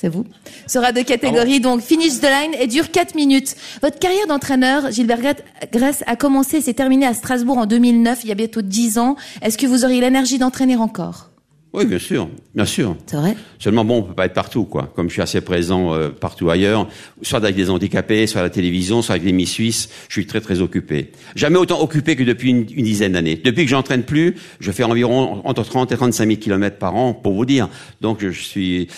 C'est vous. Sera de catégorie donc finish the line et dure 4 minutes. Votre carrière d'entraîneur, Gilbert Gress, a commencé et s'est terminée à Strasbourg en 2009, il y a bientôt 10 ans. Est-ce que vous auriez l'énergie d'entraîner encore? Oui, bien sûr, bien sûr. C'est vrai? Seulement bon, on peut pas être partout, quoi. Comme je suis assez présent euh, partout ailleurs, soit avec des handicapés, soit à la télévision, soit avec les Miss Suisse, je suis très très occupé. Jamais autant occupé que depuis une, une dizaine d'années. Depuis que j'entraîne plus, je fais environ entre 30 et 35 000 kilomètres par an, pour vous dire. Donc je suis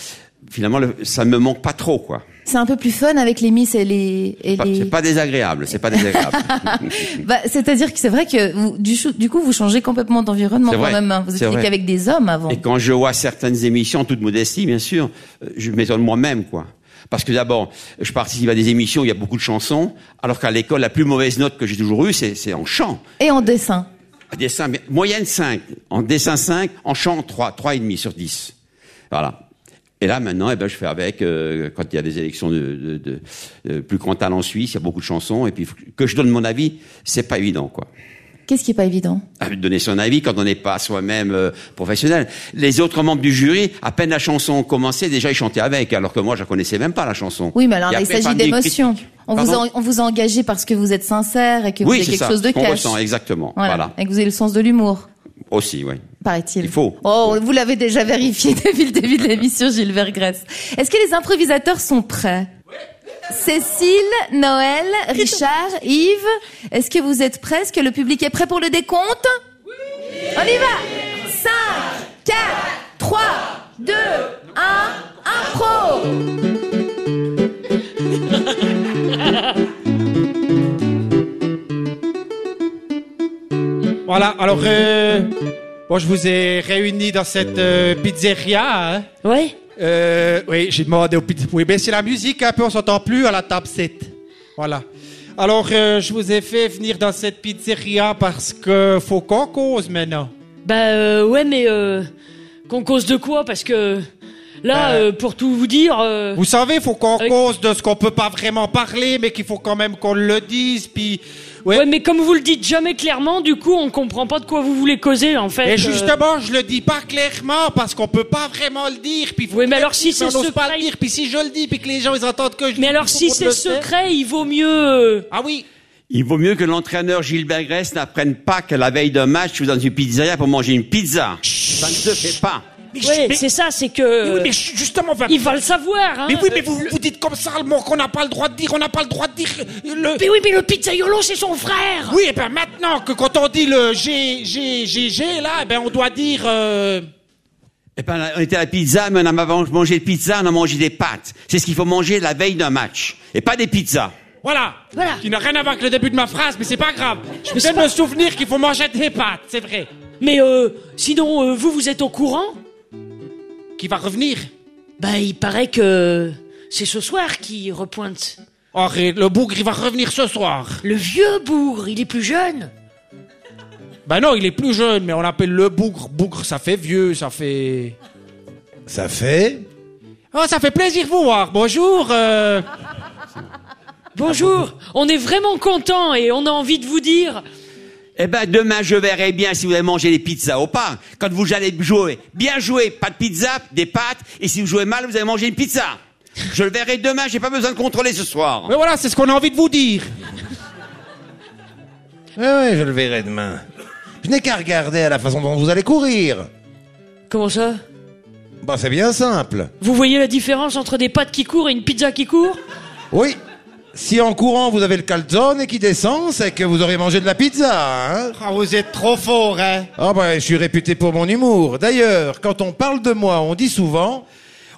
finalement, le- ça me manque pas trop, quoi. C'est un peu plus fun avec les Miss et les... Et les... C'est pas désagréable, c'est pas désagréable. Bah, C'est-à-dire que c'est vrai que vous, du, coup, vous changez complètement d'environnement quand même. hein. Vous étiez qu'avec des hommes avant. Et quand je vois certaines émissions, en toute modestie, bien sûr, euh, je m'étonne moi-même, quoi. Parce que d'abord, je participe à des émissions où il y a beaucoup de chansons, alors qu'à l'école, la plus mauvaise note que j'ai toujours eue, c'est en chant. Et en dessin. À dessin, moyenne 5. En dessin 5, en chant 3, 3,5 sur 10. Voilà. Et là, maintenant, eh ben, je fais avec, euh, quand il y a des élections de, de, de, de plus grand talent suisse, il y a beaucoup de chansons, et puis que je donne mon avis, c'est pas évident, quoi. Qu'est-ce qui est pas évident? À donner son avis quand on n'est pas soi-même euh, professionnel. Les autres membres du jury, à peine la chanson commençait, déjà ils chantaient avec, alors que moi je la connaissais même pas la chanson. Oui, mais alors il s'agit parmi les d'émotion. critiques- On vous, a, on vous a engagé parce que vous êtes sincère et que vous Oui, avez c'est quelque ça, chose de qu'on cash. ressent, exactement. Voilà. Voilà. Et que vous avez le sens de l'humour, Aussi, oui. Paraît-il. Il faut. Oh, vous l'avez déjà vérifié depuis le début de l'émission, Gilbert Gress. Est-ce que les improvisateurs sont prêts? Cécile, Noël, Richard, Yves, est-ce que vous êtes prêts? Est-ce que le public est prêt pour le décompte? Oui On y va 5, 4, 3, 2, 1, impro Voilà, alors, euh, bon, je vous ai réunis dans cette euh, pizzeria. Hein. Ouais. Euh, oui, j'ai demandé au pizza. Oui, baisser la musique un peu, on s'entend plus à la table 7. Voilà. Alors, euh, je vous ai fait venir dans cette pizzeria parce que faut qu'on cause maintenant. Bah euh, ouais, mais euh, qu'on cause de quoi? Parce que là, euh, pour tout vous dire, euh, Vous savez, faut qu'on cause de ce qu'on peut pas vraiment parler, mais qu'il faut quand même qu'on le dise. Puis, ouais. ouais, mais comme vous le dites jamais clairement, du coup, on comprend pas de quoi vous voulez causer en fait. Et euh. justement, je le dis pas clairement parce qu'on peut pas vraiment le dire. Puis Oui, mais alors si c'est on n'ose pas secret- le dire. Puis si je le dis, puis que les gens ils entendent que je. Mais dis, alors si c'est secret, il vaut mieux. euh, Ah oui. Il vaut mieux que l'entraîneur Gilbert Gress n'apprenne pas que la veille d'un match, je suis dans une pizzeria pour manger une pizza. Ça ne se fait pas. Ouais, c'est ça, c'est que. Mais oui, mais ju- justement, va- Il va le savoir, hein. Mais oui, mais vous, vous dites comme ça le mot qu'on n'a pas le droit de dire, on n'a pas le droit de dire le. Mais oui, mais le pizzaiolo, c'est son frère. Oui, et ben maintenant que quand on dit le G, G, G, G, là, eh ben on doit dire. euh, Eh ben, on était à la pizza, mais on a mangé de pizza, on a mangé des pâtes. C'est ce qu'il faut manger la veille d'un match. Et pas des pizzas. Voilà. Voilà. Qui n'a rien à voir avec le début de ma phrase, mais c'est pas grave. Je me souvenir qu'il faut manger des pâtes, c'est vrai. Mais euh, sinon, euh, vous, vous êtes au courant Qui va revenir Bah, il paraît que C'est ce soir qui repointe. Arrête, le bougre, il va revenir ce soir. Le vieux bougre, il est plus jeune. Ben non, il est plus jeune, mais on l'appelle le bougre. Bougre, ça fait vieux, ça fait... Ça fait Oh, ça fait plaisir de vous voir. Bonjour. euh, Bonjour, on est vraiment content et on a envie de vous dire. Eh ben, demain, je verrai bien si vous allez manger des pizzas ou pas. Quand vous allez jouer, bien jouer, pas de pizza, des pâtes, et si vous jouez mal, vous allez manger une pizza. Je le verrai demain, j'ai pas besoin de contrôler ce soir. Mais voilà, c'est ce qu'on a envie de vous dire. Ouais, ouais, je le verrai demain. Je n'ai qu'à regarder à la façon dont vous allez courir. Comment ça? Bah, c'est bien simple. Vous voyez la différence entre des pâtes qui courent et une pizza qui court? Oui. Si en courant vous avez le calzone qui descend, c'est que vous aurez mangé de la pizza, hein Ah, vous êtes trop fort, hein Ah bah, je suis réputé pour mon humour. D'ailleurs, quand on parle de moi, on dit souvent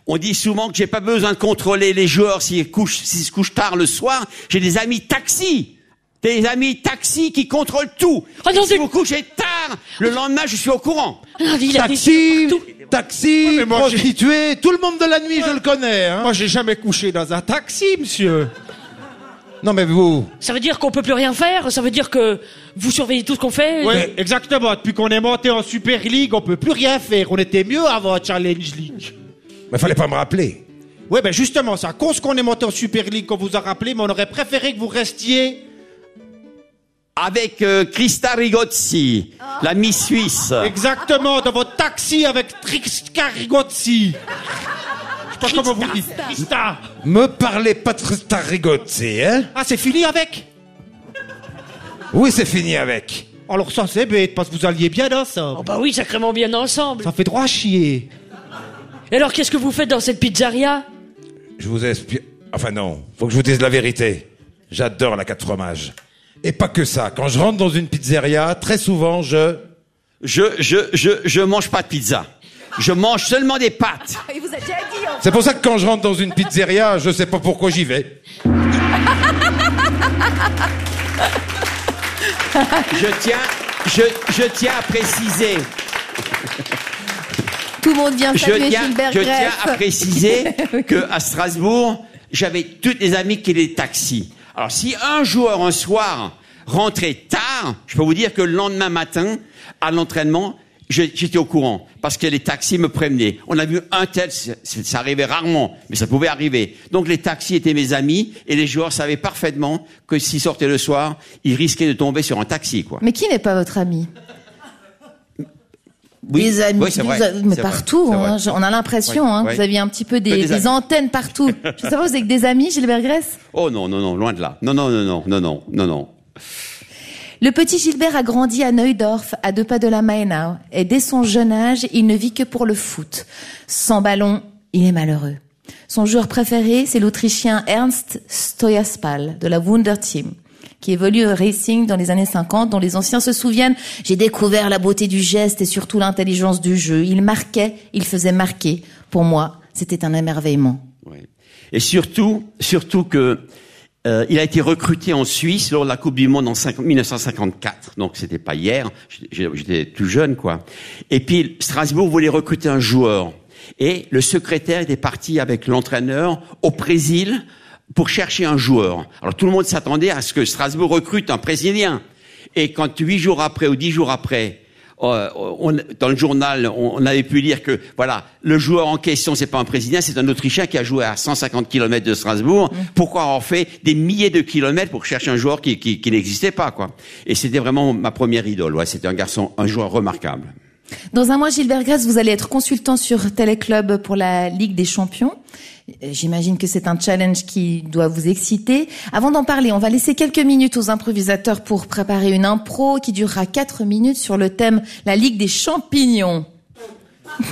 On dit souvent que j'ai pas besoin de contrôler les joueurs s'ils couchent, s'ils se couchent tard le soir. J'ai des amis taxis. Des amis taxis qui contrôlent tout. Ah non, Et si vous couchez tard, le lendemain, je suis au courant. Ah, il a des- taxi, taxi, Ouais, mais moi, j'ai- prostituée, tout le monde de la nuit, je le connais, hein Moi, j'ai jamais couché dans un taxi, monsieur. Non mais vous, Ça veut dire qu'on peut plus rien faire Ça veut dire que vous surveillez tout ce qu'on fait Ouais, exactement. Depuis qu'on est monté en Super League, on peut plus rien faire. On était mieux avant Challenge League. mais fallait pas me rappeler. Ouais, ben justement, c'est à cause qu'on est monté en Super League qu'on vous a rappelé, mais on aurait préféré que vous restiez. Avec euh, Christa Rigozzi, la Miss Suisse. Exactement, dans votre taxi avec Trixka Rigozzi. Je sais pas comment vous dites. Trista. Me parlez pas de Starigozzi, hein? Ah, c'est fini avec? Oui, c'est fini avec. Alors ça, c'est bête, parce que vous alliez bien ensemble. Oh bah oui, sacrément bien ensemble. Ça fait droit à chier. Et alors, qu'est-ce que vous faites dans cette pizzeria? Je vous explique. Enfin non, faut que je vous dise la vérité. J'adore la quatre fromages. Et pas que ça. Quand je rentre dans une pizzeria, très souvent, je... Je, je, je, je mange pas de pizza. Je mange seulement des pâtes. Il vous a déjà dit. C'est pour ça que quand je rentre dans une pizzeria, je sais pas pourquoi j'y vais. Je tiens, je, je tiens à préciser, Tout le monde vient je saluer tiens, Gilbert je tiens Greff. à préciser que à Strasbourg, j'avais toutes les amis qui étaient taxis. Alors si un joueur un soir rentrait tard, je peux vous dire que le lendemain matin, à l'entraînement, je- j'étais au courant parce que les taxis me prévenaient. On a vu un tel, ça arrivait rarement, mais ça pouvait arriver. Donc les taxis étaient mes amis et les joueurs savaient parfaitement que s'ils sortaient le soir, ils risquaient de tomber sur un taxi, quoi. Mais qui n'est pas votre ami? Oui, Des amis, oui, des mais vrai, partout. hein, on a l'impression hein, que vous aviez un petit peu des, des des amis. antennes partout. je sais pas, vous avez que des amis, Gilbert Gress Oh non, non, non, loin de là. Non, non, non, non, non, non, non, non. Le petit Gilbert a grandi à Neudorf, à deux pas de la Mainau, et dès son jeune âge, il ne vit que pour le foot. Sans ballon, il est malheureux. Son joueur préféré, c'est l'Autrichien Ernst Stoyaspal, de la Wunder Team, qui évolue au Racing dans les années 50, dont les anciens se souviennent. J'ai découvert la beauté du geste et surtout l'intelligence du jeu. Il marquait, il faisait marquer. Pour moi, c'était un émerveillement. Et surtout, surtout que euh, il a été recruté en Suisse lors de la Coupe du Monde en 50 1954. Donc c'était pas hier. J'étais j'étais tout jeune, quoi. Et puis Strasbourg voulait recruter un joueur. Et le secrétaire était parti avec l'entraîneur au Brésil pour chercher un joueur. Alors tout le monde s'attendait à ce que Strasbourg recrute un Brésilien. Et quand huit jours après ou dix jours après, euh, on- dans le journal, on, on avait pu lire que voilà, le joueur en question, c'est pas un président, c'est un Autrichien qui a joué à 150 km de Strasbourg. Pourquoi avoir fait des milliers de kilomètres pour chercher un joueur qui, qui, qui n'existait pas, quoi? Et c'était vraiment ma première idole. Ouais, c'était un garçon, un joueur remarquable. Dans un mois, Gilbert Grasse, vous allez être consultant sur Téléclub pour la Ligue des Champions. Euh, J'imagine que c'est un challenge qui doit vous exciter. Avant d'en parler, on va laisser quelques minutes aux improvisateurs pour préparer une impro qui durera quatre minutes sur le thème la Ligue des champignons.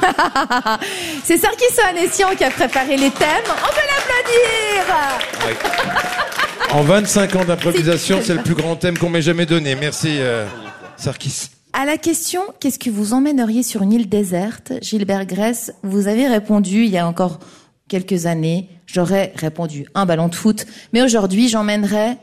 c'est Sarkis Ohanessian qui a préparé les thèmes. On peut l'applaudir En 25 ans d'improvisation, c'est le plus grand thème qu'on m'ait jamais donné. Merci, euh, Sarkis. À la question « Qu'est-ce que vous emmèneriez sur une île déserte ?» Gilbert Gress, vous avez répondu il y a encore quelques années, j'aurais répondu un ballon de foot, mais aujourd'hui j'emmènerais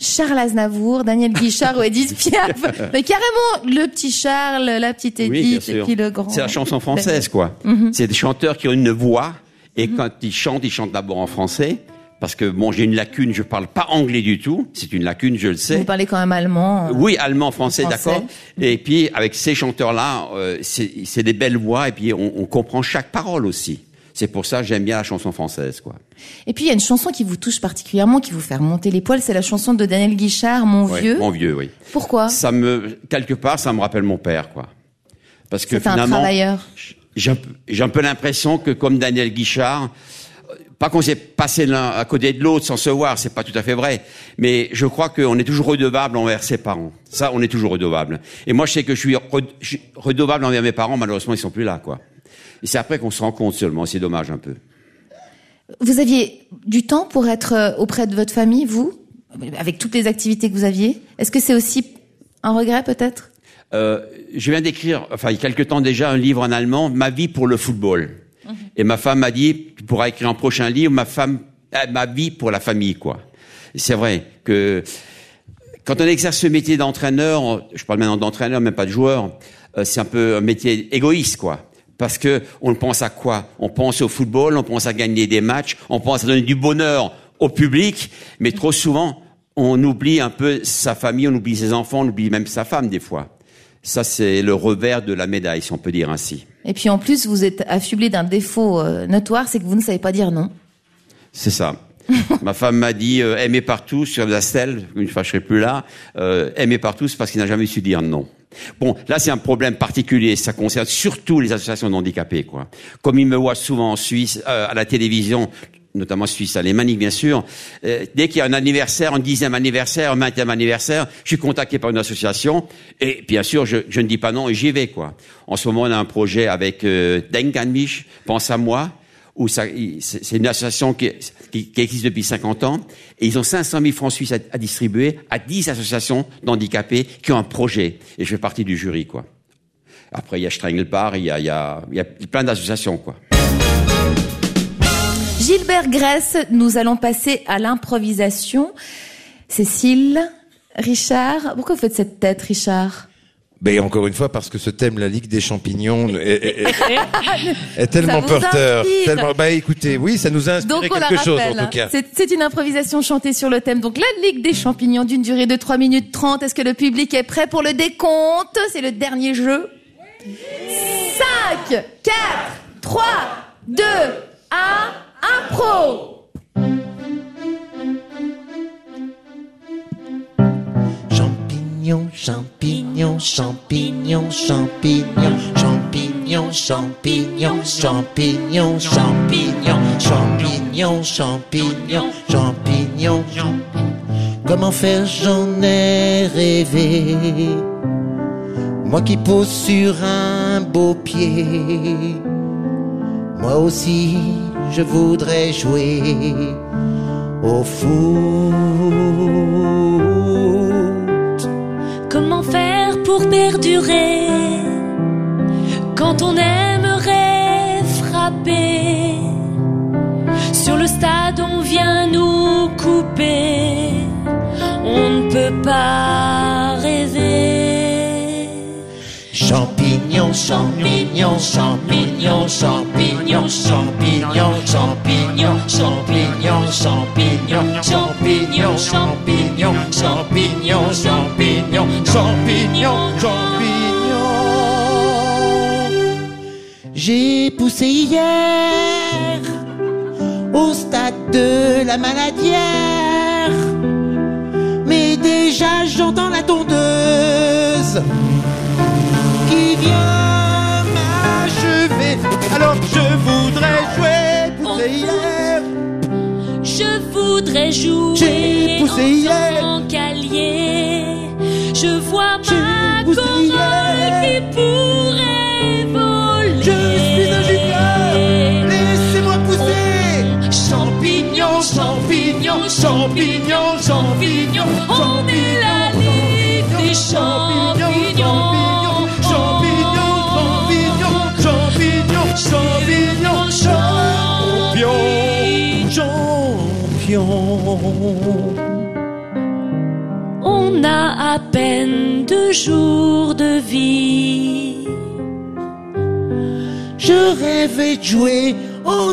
Charles Aznavour, Daniel Guichard ou Edith Piaf. Mais carrément le petit Charles, la petite Oui, Edith et puis le grand. C'est la chanson française, quoi. Mhm. C'est des chanteurs qui ont une voix Et quand ils chantent, ils chantent d'abord en français. Parce que bon, j'ai une lacune, je parle pas anglais du tout. C'est une lacune, je le sais. Vous parlez quand même allemand. euh, Oui, allemand, français, Français. d'accord. Et puis avec ces chanteurs-là, euh, c'est des belles voix et puis on, on comprend chaque parole aussi. C'est pour ça que j'aime bien la chanson française, quoi. Et puis il y a une chanson qui vous touche particulièrement, qui vous fait remonter les poils, c'est la chanson de Daniel Guichard, Mon Ouais, vieux. mon vieux, oui. Pourquoi? Ça me quelque part, ça me rappelle mon père, quoi. Parce que un finalement, travailleur. j'ai un peu- j'ai un peu l'impression que comme Daniel Guichard, pas qu'on s'est passé l'un à côté de l'autre sans se voir, c'est pas tout à fait vrai, mais je crois qu'on est toujours redevable envers ses parents. Ça, on est toujours redevable. Et moi, je sais que je suis, redevable envers mes parents, malheureusement, ils sont plus là, quoi. Et c'est après qu'on se rend compte seulement, c'est dommage un peu. Vous aviez du temps pour être euh, auprès de votre famille, vous? Avec toutes les activités que vous aviez? Est-ce que c'est aussi un regret peut-être? Euh, je viens d'écrire, enfin, il y a quelque temps déjà, un livre en allemand, Ma vie pour le football. Et ma femme m'a dit, tu pourras écrire un prochain livre, ma femme, euh, ma vie pour la famille, quoi. C'est vrai que quand on exerce ce métier d'entraîneur, je parle maintenant d'entraîneur, même pas de joueur, euh, c'est un peu un métier égoïste, quoi. Parce que on pense à quoi? On pense au football, on pense à gagner des matchs, on pense à donner du bonheur au public, mais trop souvent, on oublie un peu sa famille, on oublie ses enfants, on oublie même sa femme des fois. Ça, c'est le revers de la médaille, si on peut dire ainsi. Et puis en plus, vous êtes affublé d'un défaut euh, notoire, c'est que vous ne savez pas dire non. C'est ça. Ma femme m'a dit euh, aimer partout sur la stèle, une fois je serai plus là, euh, aimer partout, c'est parce qu'il n'a jamais su dire non. Bon, là c'est un problème particulier, ça concerne surtout les associations d'handicapés, quoi. Comme ils me voient souvent en Suisse, euh, à la télévision, notamment suisse alémanique bien sûr, euh, dès qu'il y a un anniversaire, un dixième anniversaire, un vingtième anniversaire, je suis contacté par une association et bien sûr je, je ne dis pas non et j'y vais, quoi. En ce moment on a un projet avec euh, Denk an mich, pense à moi, où ça, c'est une association qui, qui, qui existe depuis 50 ans, et ils ont 500 000 francs suisses à, à distribuer à 10 associations d'handicapés qui ont un projet. Et je fais partie du jury, quoi. Après, il y a Strengelpar, il y a, il y a, il y a plein d'associations, quoi. Gilbert Grèce, nous allons passer à l'improvisation. Cécile, Richard, pourquoi vous faites cette tête, Richard? Ben encore une fois parce que ce thème, la Ligue des champignons, est, est- est- est tellement porteur. Tellement, bah écoutez, oui, ça nous a inspiré Donc on la quelque chose en tout cas. C'est- C'est une improvisation chantée sur le thème. Donc la Ligue des champignons d'une durée de 3 minutes 30. Est-ce que le public est prêt pour le décompte? C'est le dernier jeu. 5, 4, 3, 2, 1, impro Champignons, champignons, champignons, champignons, champignons, champignons, champignons, champignons, champignons, champignons, champignons. Comment faire, j'en ai rêvé. Moi qui pose sur un beau pied. Moi aussi, je voudrais jouer au foot. Comment faire pour perdurer quand on aimerait frapper? Sur le stade, on vient nous couper. On ne peut pas Champignons, champignons, champignons, champignons, champignons, champignons, champignons, champignons, champignons, champignons, champignons, champignons, champignons. J'ai poussé hier au stade de la maladière, mais déjà j'entends la tondeuse qui vient je voudrais jouer, pousser hier. Je voudrais jouer en hier. tant qu'allié. Je vois ma corolle qui pourrait voler. Je suis un junior, laissez-moi pousser. Champignons, champignons, champignons, champignons. On à peine deux jours de vie. Je rêvais de jouer en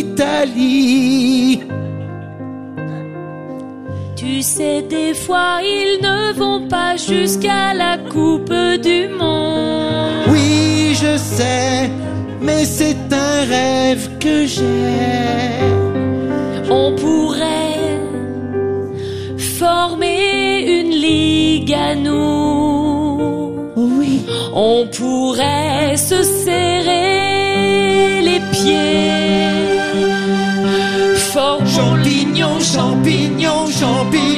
Italie. Tu sais, des fois, ils ne vont pas jusqu'à la Coupe du Monde. Oui, je sais, mais c'est un rêve que j'ai. On pourrait une ligue à nous. Oui. On pourrait se serrer les pieds. Champignons, champignons, champignons, champignons.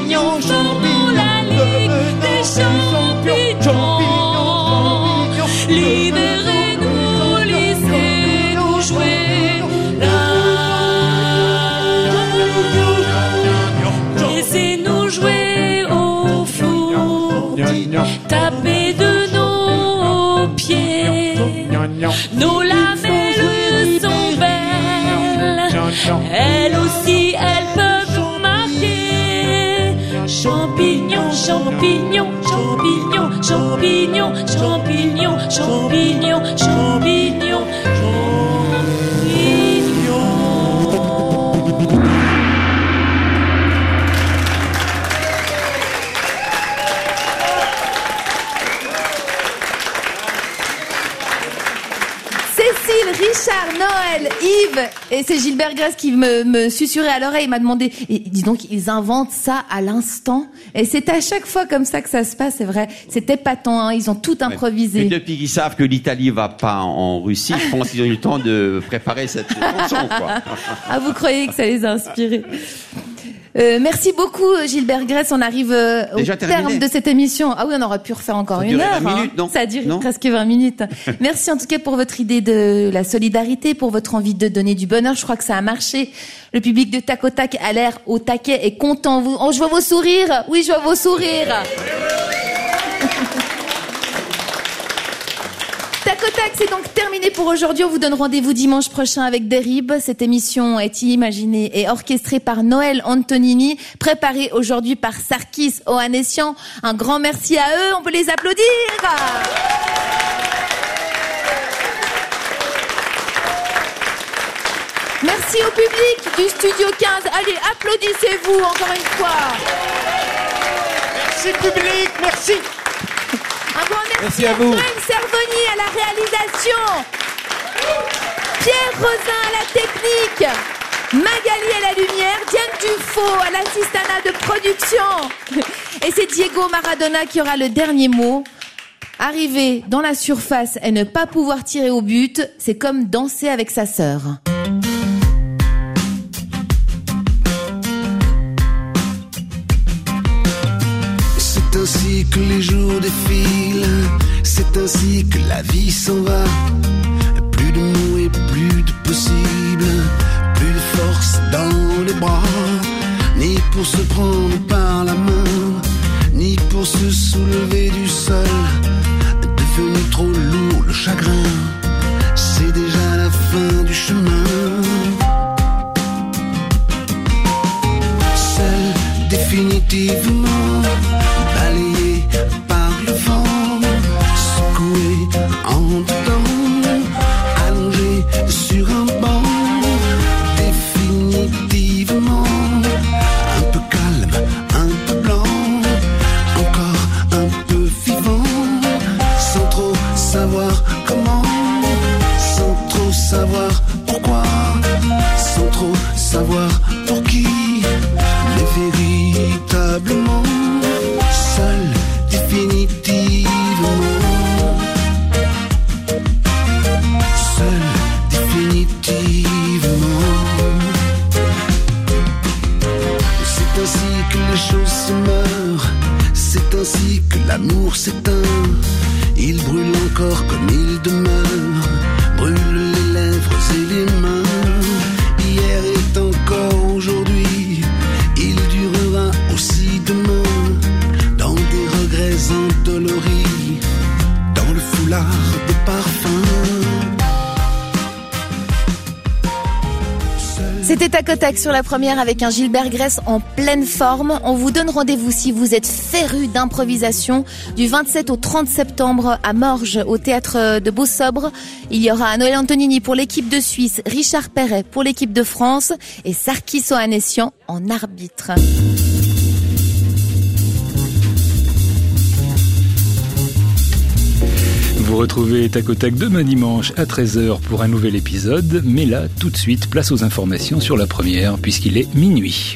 Champignons, champignons, champignons, champignons, champignons, champignons, champignons, Noël, Yves, et c'est Gilbert Grèce qui me, me susurrait à l'oreille, il m'a demandé, et dis donc, ils inventent ça à l'instant, et c'est à chaque fois comme ça que ça se passe, c'est vrai, c'est épatant, hein, ils ont tout Mais improvisé. depuis qu'ils savent que l'Italie va pas en Russie, je pense qu'ils ont eu le temps de préparer cette chanson, quoi. Ah, vous croyez que ça les a inspirés Euh, merci beaucoup Gilbert Grèce, on arrive euh, au terminé terme de cette émission. Ah oui, on aurait pu refaire encore une heure. 20 hein. minutes, non Ça a duré Non presque 20 minutes. merci en tout cas pour votre idée de la solidarité, pour votre envie de donner du bonheur. Je crois que ça a marché. Le public de Tac au Tac a l'air au taquet et content. Vous, oh, je vois vos sourires. Oui, je vois vos sourires. C'est donc terminé pour aujourd'hui. On vous donne rendez-vous dimanche prochain avec Derib. Cette émission est imaginée et orchestrée par Noël Antonini, préparée aujourd'hui par Sarkis Ohanessian. Un grand merci à eux. On peut les applaudir. Merci au public du Studio 15. Allez, applaudissez-vous encore une fois. Merci public, merci. Un grand merci, Merci à vous. Franck Servoni à la réalisation. Pierre Rosin à la technique. Magali à la lumière. Diane Dufaux à l'assistanat de production. Et c'est Diego Maradona qui aura le dernier mot. Arriver dans la surface et ne pas pouvoir tirer au but, c'est comme danser avec sa sœur. Ainsi que les jours défilent, c'est ainsi que la vie s'en va. Plus de mots et plus de possible, plus de force dans les bras, ni pour se prendre par la main, ni pour se soulever du sol. Devenu trop lourd le chagrin, c'est déjà la fin du chemin. Seul définitivement Charlie sur la première avec un Gilbert Grèce en pleine forme. On vous donne rendez-vous si vous êtes féru d'improvisation du 27 au 30 septembre à Morges au théâtre de Beau-Sobre. Il y aura Noël Antonini pour l'équipe de Suisse, Richard Perret pour l'équipe de France et Sarkis Ohanessian en arbitre. Vous au Tac demain dimanche à 13h pour un nouvel épisode, mais là, tout de suite, place aux informations sur la première, puisqu'il est minuit.